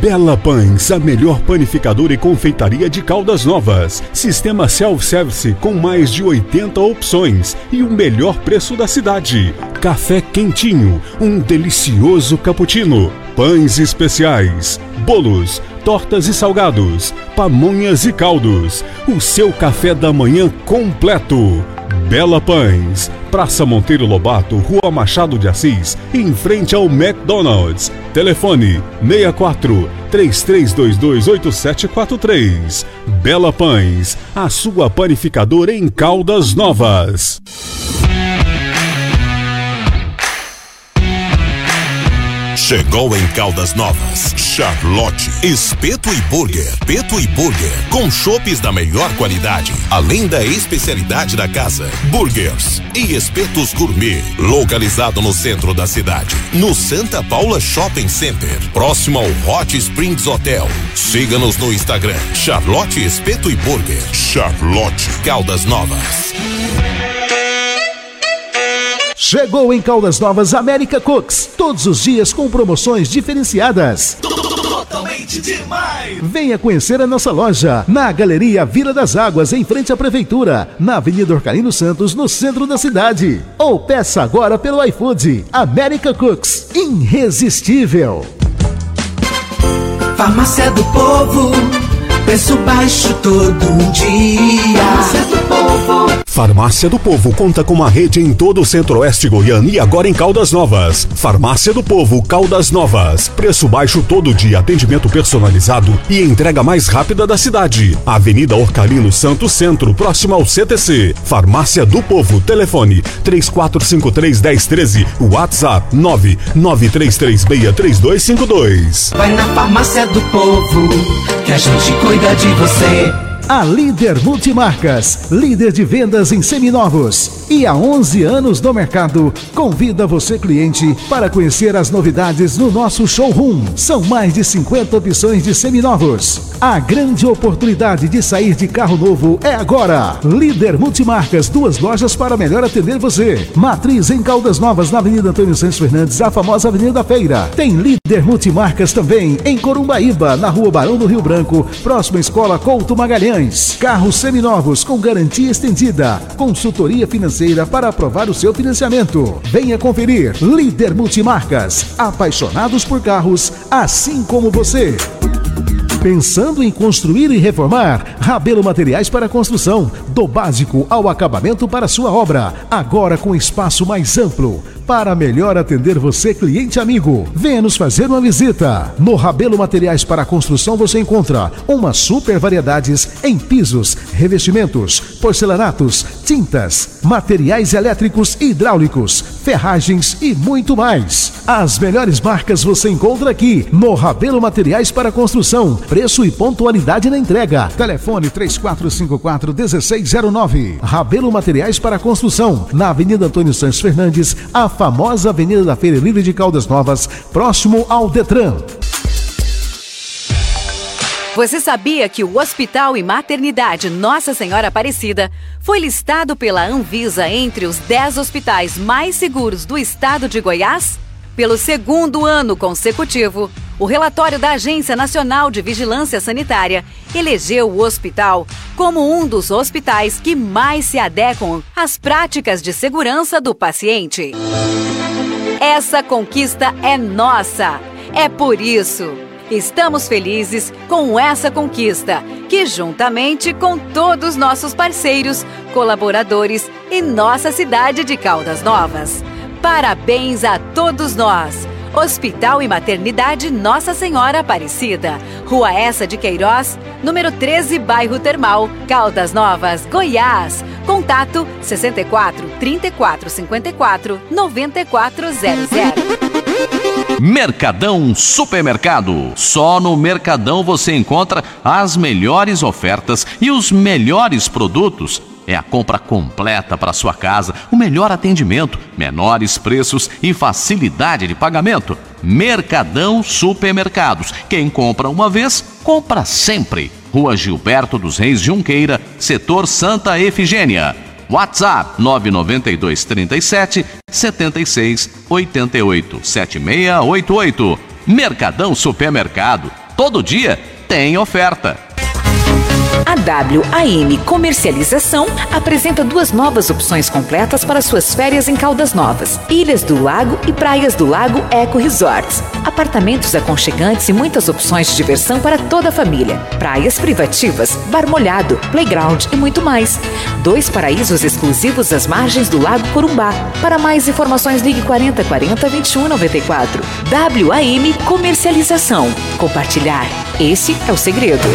Bela Pães, a melhor panificadora e confeitaria de Caldas Novas. Sistema self-service com mais de 80 opções e o melhor preço da cidade. Café quentinho, um delicioso cappuccino, pães especiais, bolos, tortas e salgados, pamonhas e caldos. O seu café da manhã completo. Bela Pães, Praça Monteiro Lobato, Rua Machado de Assis, em frente ao McDonald's. Telefone 64 3322 8743. Bela Pães, a sua panificadora em Caldas Novas. Chegou em Caldas Novas, Charlotte, Espeto e Burger, Peto e Burger, com chopes da melhor qualidade, além da especialidade da casa, burgers e espetos gourmet, localizado no centro da cidade, no Santa Paula Shopping Center, próximo ao Hot Springs Hotel. Siga-nos no Instagram, Charlotte Espeto e Burger, Charlotte Caldas Novas. Chegou em Caldas Novas América Cooks, todos os dias com promoções diferenciadas. Totalmente demais! Venha conhecer a nossa loja na Galeria Vila das Águas, em frente à Prefeitura, na Avenida Orcalino Santos, no centro da cidade. Ou peça agora pelo iFood. América Cooks, irresistível. Farmácia do Povo, preço baixo todo dia. Farmácia do Povo. Conta com uma rede em todo o centro-oeste goiano e agora em Caldas Novas. Farmácia do Povo, Caldas Novas. Preço baixo todo dia, atendimento personalizado e entrega mais rápida da cidade. Avenida Orcalino Santo Centro, próximo ao CTC. Farmácia do Povo, telefone 34531013, WhatsApp 993363252. Vai na farmácia do povo, que a gente cuida de você. A Líder Multimarcas, líder de vendas em seminovos e há 11 anos no mercado, convida você cliente para conhecer as novidades no nosso showroom. São mais de 50 opções de seminovos. A grande oportunidade de sair de carro novo é agora. Líder Multimarcas, duas lojas para melhor atender você. Matriz em Caldas Novas, na Avenida Antônio Santos Fernandes, a famosa Avenida Feira. Tem Líder Multimarcas também em Corumbaíba, na Rua Barão do Rio Branco, próxima Escola Couto Magalhães. Carros seminovos com garantia estendida. Consultoria financeira para aprovar o seu financiamento. Venha conferir. Líder Multimarcas. Apaixonados por carros, assim como você. Pensando em construir e reformar? Rabelo Materiais para Construção. Do básico ao acabamento para sua obra. Agora com espaço mais amplo. Para melhor atender você, cliente amigo, venha nos fazer uma visita. No Rabelo Materiais para Construção você encontra uma super variedades em pisos, revestimentos, porcelanatos, tintas, materiais elétricos e hidráulicos, ferragens e muito mais. As melhores marcas você encontra aqui no Rabelo Materiais para Construção. Preço e pontualidade na entrega. Telefone 3454 1609. Rabelo Materiais para Construção, na Avenida Antônio Santos Fernandes, a famosa Avenida da Feira Livre de Caldas Novas, próximo ao Detran. Você sabia que o Hospital e Maternidade Nossa Senhora Aparecida foi listado pela Anvisa entre os 10 hospitais mais seguros do estado de Goiás? Pelo segundo ano consecutivo, o relatório da Agência Nacional de Vigilância Sanitária elegeu o hospital como um dos hospitais que mais se adequam às práticas de segurança do paciente. Essa conquista é nossa. É por isso. Estamos felizes com essa conquista, que juntamente com todos nossos parceiros, colaboradores e nossa cidade de Caldas Novas. Parabéns a todos nós! Hospital e Maternidade Nossa Senhora Aparecida, Rua Essa de Queiroz, número 13, Bairro Termal, Caldas Novas, Goiás. Contato 64 34 54 9400. Mercadão Supermercado. Só no Mercadão você encontra as melhores ofertas e os melhores produtos. É a compra completa para sua casa, o melhor atendimento, menores preços e facilidade de pagamento. Mercadão Supermercados. Quem compra uma vez, compra sempre. Rua Gilberto dos Reis Junqueira, setor Santa Efigênia. WhatsApp 992 37 76 88 7688. Mercadão Supermercado. Todo dia tem oferta. A WAM Comercialização apresenta duas novas opções completas para suas férias em Caldas Novas: Ilhas do Lago e Praias do Lago Eco Resorts. Apartamentos aconchegantes e muitas opções de diversão para toda a família. Praias privativas, bar molhado, playground e muito mais. Dois paraísos exclusivos às margens do Lago Corumbá. Para mais informações, ligue 40 40 21 94. WAM Comercialização. Compartilhar. Esse é o segredo.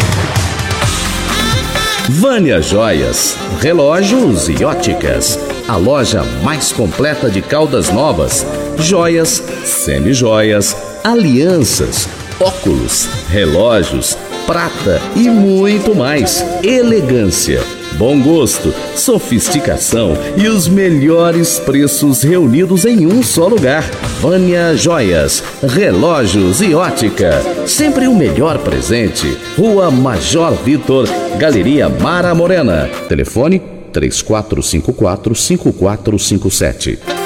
Vânia Joias, relógios e óticas. A loja mais completa de Caldas Novas. Joias, semijoias, alianças, óculos, relógios, prata e muito mais. Elegância, bom gosto, sofisticação e os melhores preços reunidos em um só lugar. Vânia Joias, relógios e ótica. Sempre o melhor presente. Rua Major Vitor, Galeria Mara Morena. Telefone 3454 5457.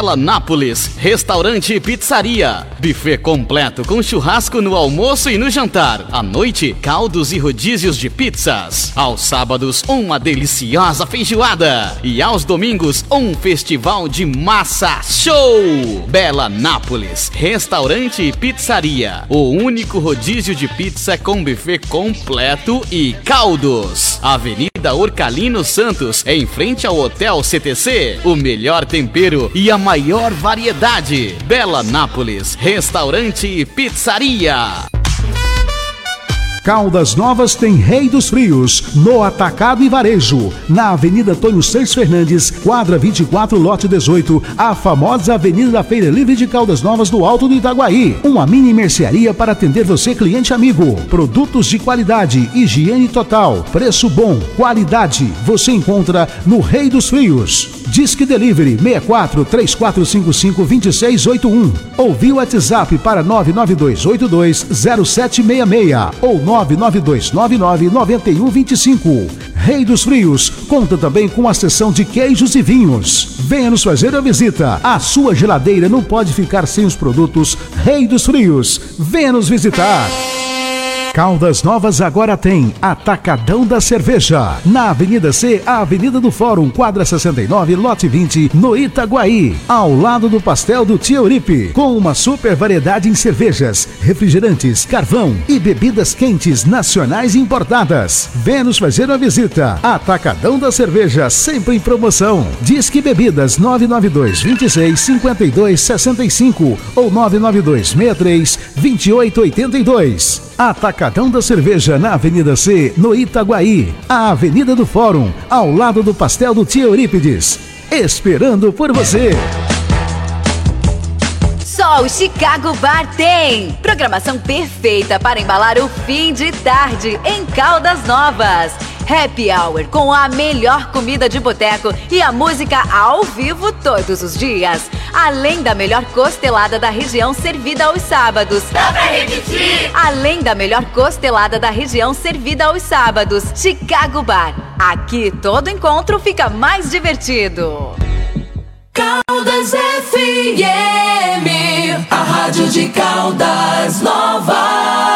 Bela Nápoles, restaurante e pizzaria. Buffet completo com churrasco no almoço e no jantar. À noite, caldos e rodízios de pizzas. Aos sábados, uma deliciosa feijoada. E aos domingos, um festival de massa show. Bela Nápoles, restaurante e pizzaria. O único rodízio de pizza com buffet completo e caldos. Avenida Orcalino Santos, em frente ao Hotel CTC. O melhor tempero e a maior variedade. Bela Nápoles, restaurante e pizzaria. Caldas Novas tem Rei dos Frios, no Atacado e Varejo, na Avenida Antônio Seis Fernandes, quadra 24, lote 18, a famosa Avenida da Feira Livre de Caldas Novas do Alto do Itaguaí. Uma mini mercearia para atender você, cliente amigo. Produtos de qualidade, higiene total, preço bom, qualidade. Você encontra no Rei dos Frios. Disque Delivery 64 3455 2681 ou via WhatsApp para 99282 0766 ou 99299 9125. Rei dos Frios conta também com a seção de queijos e vinhos. Venha nos fazer a visita. A sua geladeira não pode ficar sem os produtos Rei dos Frios. Venha nos visitar. Caldas Novas agora tem Atacadão da Cerveja. Na Avenida C, Avenida do Fórum, quadra 69, lote 20, no Itaguaí. Ao lado do pastel do Tia Uripe. Com uma super variedade em cervejas, refrigerantes, carvão e bebidas quentes nacionais importadas. Venha nos fazer uma visita. Atacadão da Cerveja, sempre em promoção. Disque Bebidas 992 26 52 65 ou 992 63 28 82. Atacadão da Cerveja na Avenida C, no Itaguaí. A Avenida do Fórum, ao lado do Pastel do Tia Eurípides. Esperando por você. O Chicago Bar tem programação perfeita para embalar o fim de tarde em Caldas Novas. Happy Hour com a melhor comida de boteco e a música ao vivo todos os dias. Além da melhor costelada da região servida aos sábados. Dá pra repetir? Além da melhor costelada da região servida aos sábados. Chicago Bar. Aqui todo encontro fica mais divertido. Caldas FM, a rádio de Caldas Novas.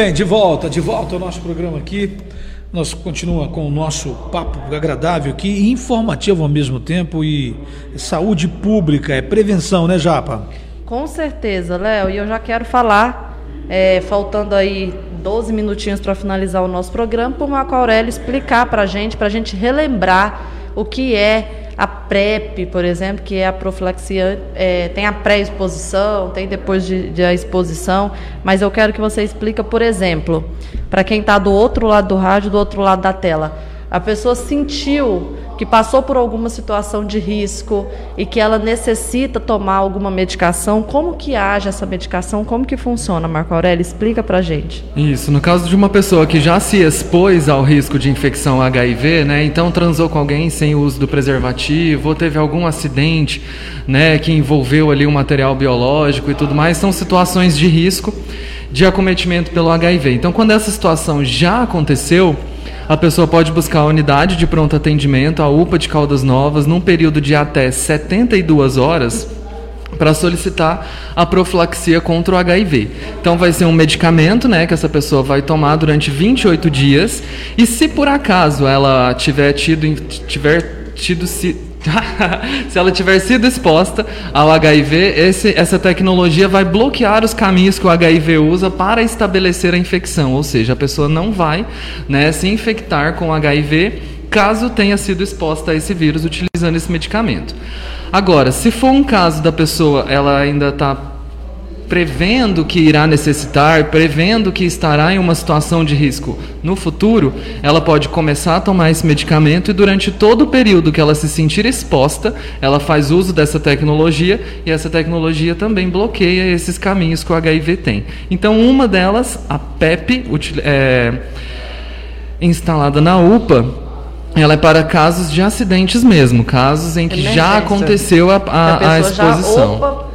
Bem, de volta, de volta ao nosso programa aqui. Nós continua com o nosso papo agradável aqui, informativo ao mesmo tempo e saúde pública, é prevenção, né, Japa? Com certeza, Léo. E eu já quero falar, é, faltando aí 12 minutinhos para finalizar o nosso programa, para o Marco Aurélio explicar para a gente, para a gente relembrar o que é a PrEP, por exemplo, que é a profilaxia, é, tem a pré-exposição, tem depois de, de a exposição, mas eu quero que você explique, por exemplo, para quem está do outro lado do rádio, do outro lado da tela, a pessoa sentiu que passou por alguma situação de risco e que ela necessita tomar alguma medicação, como que age essa medicação, como que funciona, Marco Aurélio? Explica pra gente. Isso, no caso de uma pessoa que já se expôs ao risco de infecção HIV, né, então transou com alguém sem o uso do preservativo, ou teve algum acidente, né, que envolveu ali o material biológico e tudo mais, são situações de risco de acometimento pelo HIV. Então, quando essa situação já aconteceu, a pessoa pode buscar a unidade de pronto atendimento, a UPA de Caldas Novas, num período de até 72 horas para solicitar a profilaxia contra o HIV. Então vai ser um medicamento, né, que essa pessoa vai tomar durante 28 dias, e se por acaso ela tiver tido tiver tido se *laughs* se ela tiver sido exposta ao HIV, esse, essa tecnologia vai bloquear os caminhos que o HIV usa para estabelecer a infecção, ou seja, a pessoa não vai né, se infectar com HIV caso tenha sido exposta a esse vírus utilizando esse medicamento. Agora, se for um caso da pessoa, ela ainda está prevendo que irá necessitar, prevendo que estará em uma situação de risco no futuro, ela pode começar a tomar esse medicamento e durante todo o período que ela se sentir exposta, ela faz uso dessa tecnologia e essa tecnologia também bloqueia esses caminhos que o HIV tem. Então, uma delas, a PEP, é, instalada na UPA, ela é para casos de acidentes mesmo, casos em que já aconteceu a, a, a exposição. Já, opa,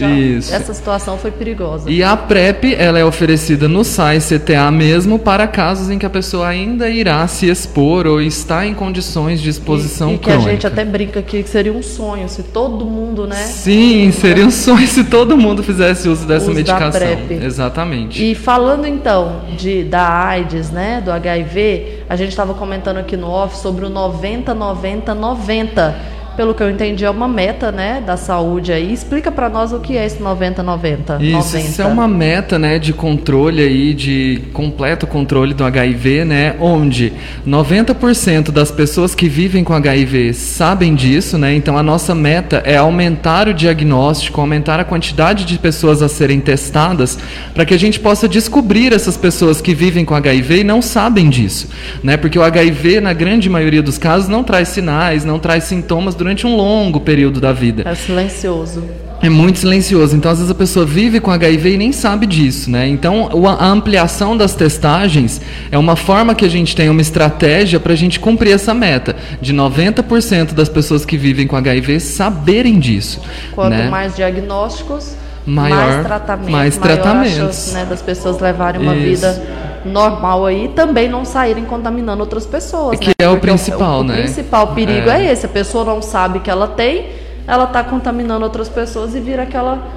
já Isso. essa situação foi perigosa. E a PrEP, ela é oferecida no SAI CTA mesmo para casos em que a pessoa ainda irá se expor ou está em condições de exposição e, e que crônica. a gente até brinca aqui que seria um sonho se todo mundo, né? Sim, seria um sonho se todo mundo fizesse uso dessa Uso medicação. Exatamente. E falando então de da AIDS, né, do HIV, a gente estava comentando aqui no off sobre o 90 90 90. Pelo que eu entendi, é uma meta, né, da saúde aí. Explica para nós o que é esse 90 90 Isso, 90. isso é uma meta, né, de controle aí, de completo controle do HIV, né, onde 90% das pessoas que vivem com HIV sabem disso, né, então a nossa meta é aumentar o diagnóstico, aumentar a quantidade de pessoas a serem testadas, para que a gente possa descobrir essas pessoas que vivem com HIV e não sabem disso, né, porque o HIV, na grande maioria dos casos, não traz sinais, não traz sintomas durante um longo período da vida. É silencioso. É muito silencioso. Então, às vezes, a pessoa vive com HIV e nem sabe disso, né? Então, a ampliação das testagens é uma forma que a gente tem uma estratégia para a gente cumprir essa meta de 90% das pessoas que vivem com HIV saberem disso. Quanto né? mais diagnósticos, Maior- mais tratamento, mais maior tratamentos. a chance né, das pessoas levarem uma Isso. vida normal aí também não saírem contaminando outras pessoas. Que né? é o Porque principal, o, né? O principal perigo É. é. esse, a pessoa não sabe que ela tem, ela está contaminando outras pessoas e vira aquela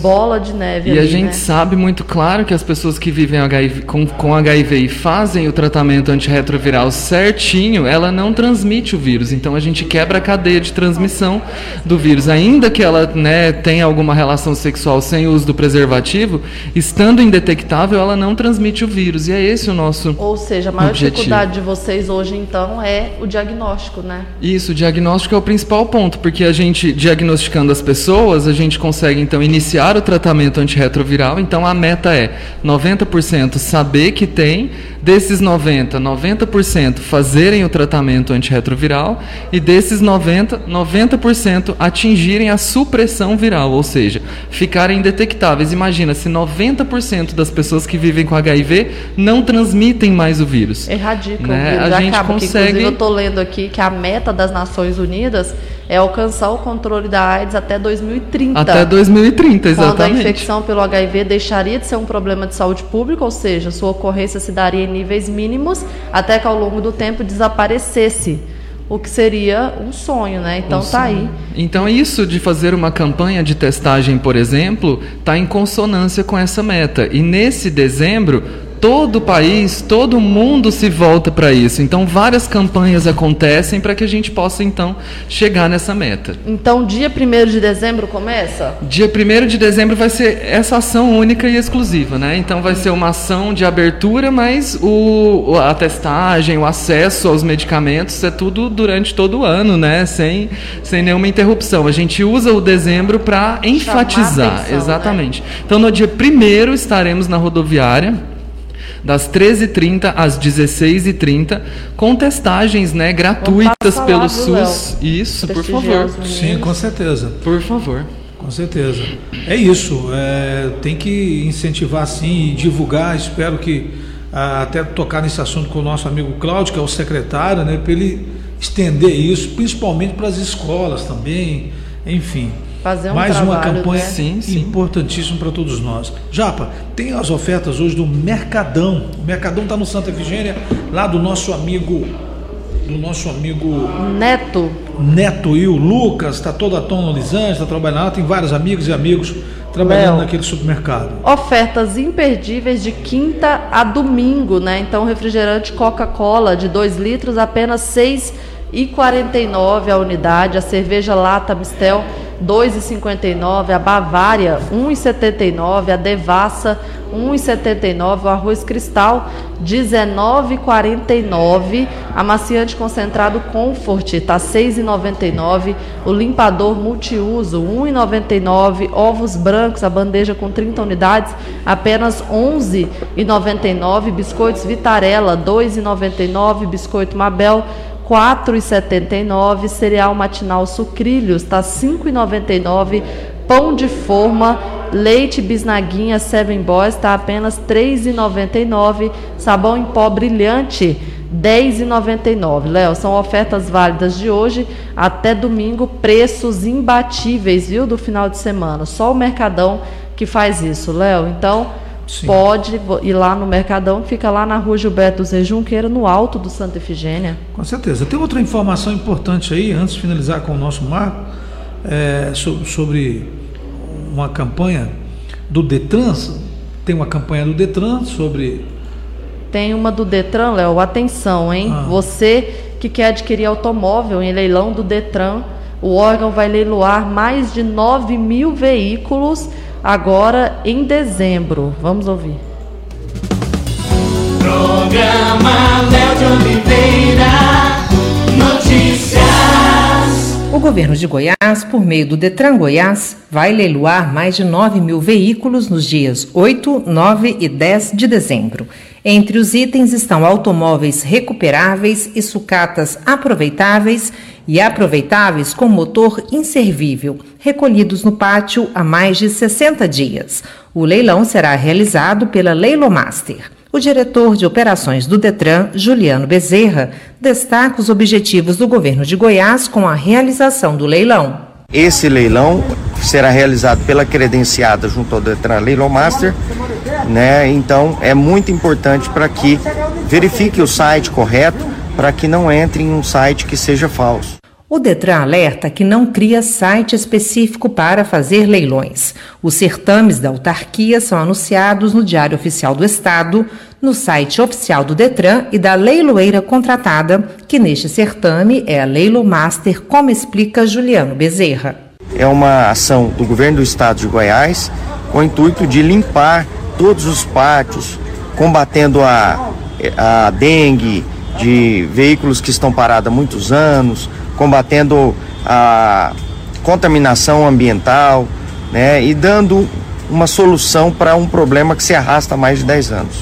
bola de neve E ali, a gente né? sabe muito claro que as pessoas que vivem HIV, com, com HIV e fazem o tratamento antirretroviral certinho, ela não transmite o vírus. Então a gente quebra a cadeia de transmissão do vírus. Ainda que ela né, tenha alguma relação sexual sem o uso do preservativo, estando indetectável, ela não transmite o vírus. E é esse o nosso Ou seja, a maior objetivo. dificuldade de vocês hoje, então, é o diagnóstico, né? Isso, o diagnóstico é o principal ponto, porque a gente, diagnosticando as pessoas, a gente consegue então iniciar o tratamento antirretroviral. Então a meta é 90% saber que tem, desses 90, 90% fazerem o tratamento antirretroviral e desses 90, 90% atingirem a supressão viral, ou seja, ficarem indetectáveis. Imagina se 90% das pessoas que vivem com HIV não transmitem mais o vírus. Erradica Né? o vírus. A gente Acaba que, consegue- inclusive, eu tô lendo aqui que a meta das Nações Unidas é alcançar o controle da AIDS até 2030. Até 2030, Quando a exatamente. infecção pelo HIV deixaria de ser um problema de saúde pública, ou seja, sua ocorrência se daria em níveis mínimos até que ao longo do tempo desaparecesse. O que seria um sonho, né? Então Um tá aí. Então isso de fazer uma campanha de testagem, por exemplo, está em consonância com essa meta. E nesse dezembro, todo o país, todo mundo se volta para isso. Então várias campanhas acontecem para que a gente possa então chegar nessa meta. Então, dia 1 de dezembro começa? Dia 1 de dezembro vai ser essa ação única e exclusiva, né? Então vai ser uma ação de abertura, mas o, a testagem, o acesso aos medicamentos é tudo durante todo o ano, né? Sem, sem nenhuma interrupção. A gente usa o dezembro para enfatizar. atenção, né? Exatamente. Então no dia 1 estaremos na rodoviária das 13h30 às 16h30, com testagens né, gratuitas pelo viu, Léo? SUS. Isso, por favor. Sim, com certeza. Por favor. Com certeza. É isso. é, tem que incentivar sim e divulgar. Espero que até tocar nesse assunto com o nosso amigo Cláudio, que é o secretário, né, para ele estender isso, principalmente para as escolas também. Enfim. Fazer um Mais uma trabalho, campanha né? importantíssima para todos nós. Japa, tem as ofertas hoje do Mercadão. O Mercadão está no Santa Efigênia, lá do nosso amigo, do nosso amigo Neto. Neto e o Lucas, está toda a Tom no Lisângela, está trabalhando lá, tem vários amigos e amigos trabalhando Léo. naquele supermercado. Ofertas imperdíveis de quinta a domingo, né? Então, refrigerante Coca-Cola de 2 litros, apenas R$ 6,49 a unidade. A cerveja Lata Mistel, R$ 2,59. A Bavária, R$ 1,79. A Devassa, R$ 1,79. O arroz cristal, R$ 19,49. Amaciante concentrado Comfort, tá R$ 6,99. O limpador multiuso, R$ 1,99. Ovos brancos, a bandeja com 30 unidades, apenas R$ 11,99. Biscoitos Vitarella, R$ 2,99. Biscoito Mabel, 4,79. Cereal matinal Sucrilhos, tá R$ 5,99. Pão de forma, leite bisnaguinha Seven Boys, tá apenas R$ 3,99. Sabão em pó brilhante, 10,99. Léo, são ofertas válidas de hoje até domingo, preços imbatíveis, viu, do final de semana. Só o Mercadão que faz isso, Léo. Então, Sim. pode ir lá no Mercadão, fica lá na rua Gilberto Zé Junqueira, no alto do Santa Efigênia. Com certeza. Tem outra informação importante aí, antes de finalizar com o nosso marco, é, sobre uma campanha do Detran. Tem uma campanha do Detran sobre. Tem uma do Detran, Léo. Atenção, hein? Ah. Você que quer adquirir automóvel em leilão do Detran, o órgão vai leiloar mais de 9 mil veículos agora em dezembro. Vamos ouvir. Programa Léo de Oliveira, notícias. O governo de Goiás, por meio do Detran Goiás, vai leiloar mais de 9 mil veículos nos dias 8, 9 e 10 de dezembro. Entre os itens estão automóveis recuperáveis e sucatas aproveitáveis e aproveitáveis com motor inservível, recolhidos no pátio há mais de 60 dias. O leilão será realizado pela Leilomaster. O diretor de operações do Detran, Juliano Bezerra, destaca os objetivos do governo de Goiás com a realização do leilão. Esse leilão será realizado pela credenciada junto ao Detran Leilomaster, né? Então é muito importante para que verifique o site correto para que não entre em um site que seja falso. O Detran alerta que não cria site específico para fazer leilões. Os certames da autarquia são anunciados no Diário Oficial do Estado, no site oficial do Detran e da leiloeira contratada, que neste certame é a Leilo Master, como explica Juliano Bezerra. É uma ação do governo do estado de Goiás com o intuito de limpar todos os pátios, combatendo a, a dengue, de veículos que estão parados há muitos anos, combatendo a contaminação ambiental, né, e dando uma solução para um problema que se arrasta há mais de 10 anos.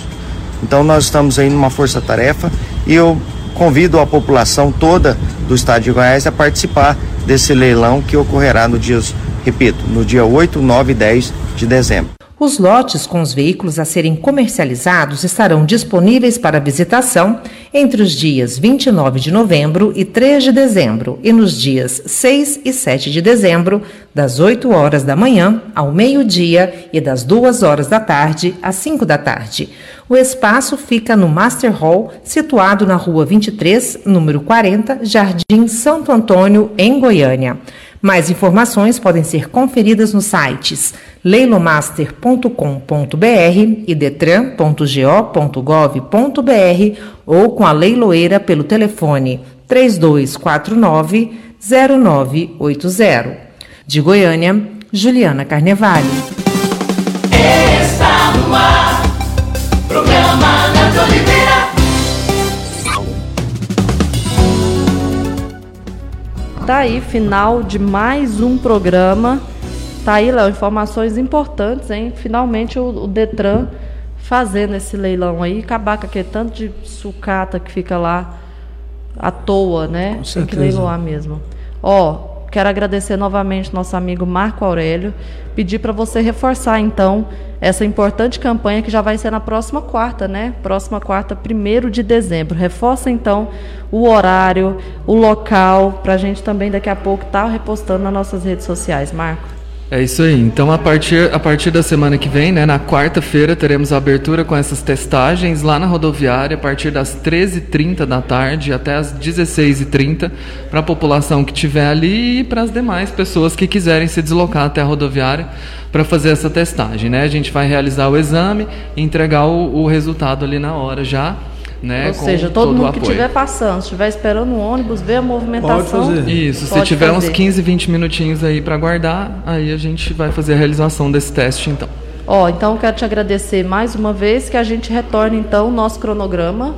Então nós estamos aí numa força-tarefa e eu convido a população toda do estado de Goiás a participar desse leilão que ocorrerá no dia, repito, no dia 8, 9 e 10 de dezembro. Os lotes com os veículos a serem comercializados estarão disponíveis para visitação entre os dias 29 de novembro e 3 de dezembro e nos dias 6 e 7 de dezembro, das 8 horas da manhã ao meio-dia e das 2 horas da tarde às 5 da tarde. O espaço fica no Master Hall, situado na Rua 23, número 40, Jardim Santo Antônio, em Goiânia. Mais informações podem ser conferidas nos sites leilomaster.com.br e detran.go.gov.br ou com a leiloeira pelo telefone 3249 0980. De Goiânia, Juliana Carnevale. Está no ar, Tá aí, final de mais um programa. Tá aí, Léo, informações importantes, hein? Finalmente o, o, Detran fazendo esse leilão aí, acabar com aquele tanto de sucata que fica lá à toa, né? Tem que leiloar mesmo. Ó, quero agradecer novamente nosso amigo Marco Aurélio, pedir para você reforçar então essa importante campanha que já vai ser na próxima quarta, né? Próxima quarta, primeiro de dezembro. Reforça então o horário, o local, para a gente também daqui a pouco estar tá repostando nas nossas redes sociais, Marco. É isso aí. Então, a partir, a partir da semana que vem, né, na quarta-feira, teremos a abertura com essas testagens lá na rodoviária, a partir das 13h30 da tarde até as 16h30, para a população que estiver ali e para as demais pessoas que quiserem se deslocar até a rodoviária para fazer essa testagem. Né? A gente vai realizar o exame e entregar o, o resultado ali na hora já né? Ou seja, todo, todo mundo que estiver passando, estiver esperando um ônibus, ver a movimentação. Pode fazer. Isso, se tiver fazer. uns 15, 20 minutinhos aí para guardar, aí a gente vai fazer a realização desse teste então. Ó, então quero te agradecer mais uma vez que a gente retorne então o nosso cronograma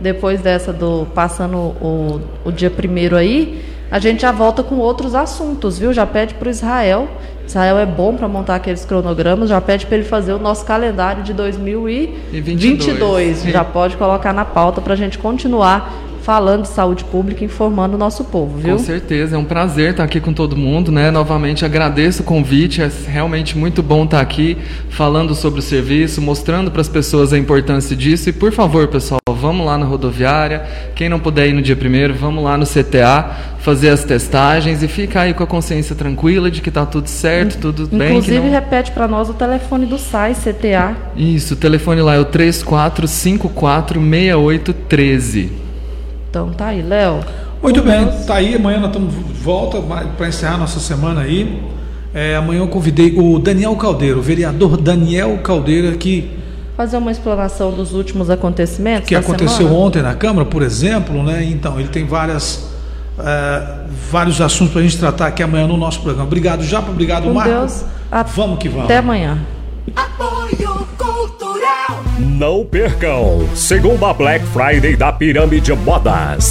depois dessa do passando o, o dia primeiro aí, a gente já volta com outros assuntos, viu? Já pede para o Israel Israel é bom para montar aqueles cronogramas, já pede para ele fazer o nosso calendário de 2022. Já pode colocar na pauta para a gente continuar falando de saúde pública, informando o nosso povo, viu? Com certeza, é um prazer estar aqui com todo mundo, né? Novamente agradeço o convite, é realmente muito bom estar aqui falando sobre o serviço, mostrando para as pessoas a importância disso e por favor, pessoal, vamos lá na rodoviária. Quem não puder ir no dia primeiro, vamos lá no CTA fazer as testagens e ficar aí com a consciência tranquila de que tá tudo certo, tudo bem. Inclusive, não... repete para nós o telefone do SAI CTA. Isso, o telefone lá é o 34546813. Então tá aí, Léo. Muito bem, tá aí. Amanhã nós estamos de volta para encerrar nossa semana aí. É, amanhã eu convidei o Daniel Caldeiro, o vereador Daniel Caldeiro, que fazer uma explanação dos últimos acontecimentos que aconteceu semana. ontem na Câmara, por exemplo, né? Então ele tem várias uh, vários assuntos para a gente tratar aqui amanhã no nosso programa. Obrigado, Japa, obrigado, Com Marco. Deus. Vamos que vamos. Até amanhã. Apoio Cultural. Não percam! Segunda Black Friday da Pirâmide Modas.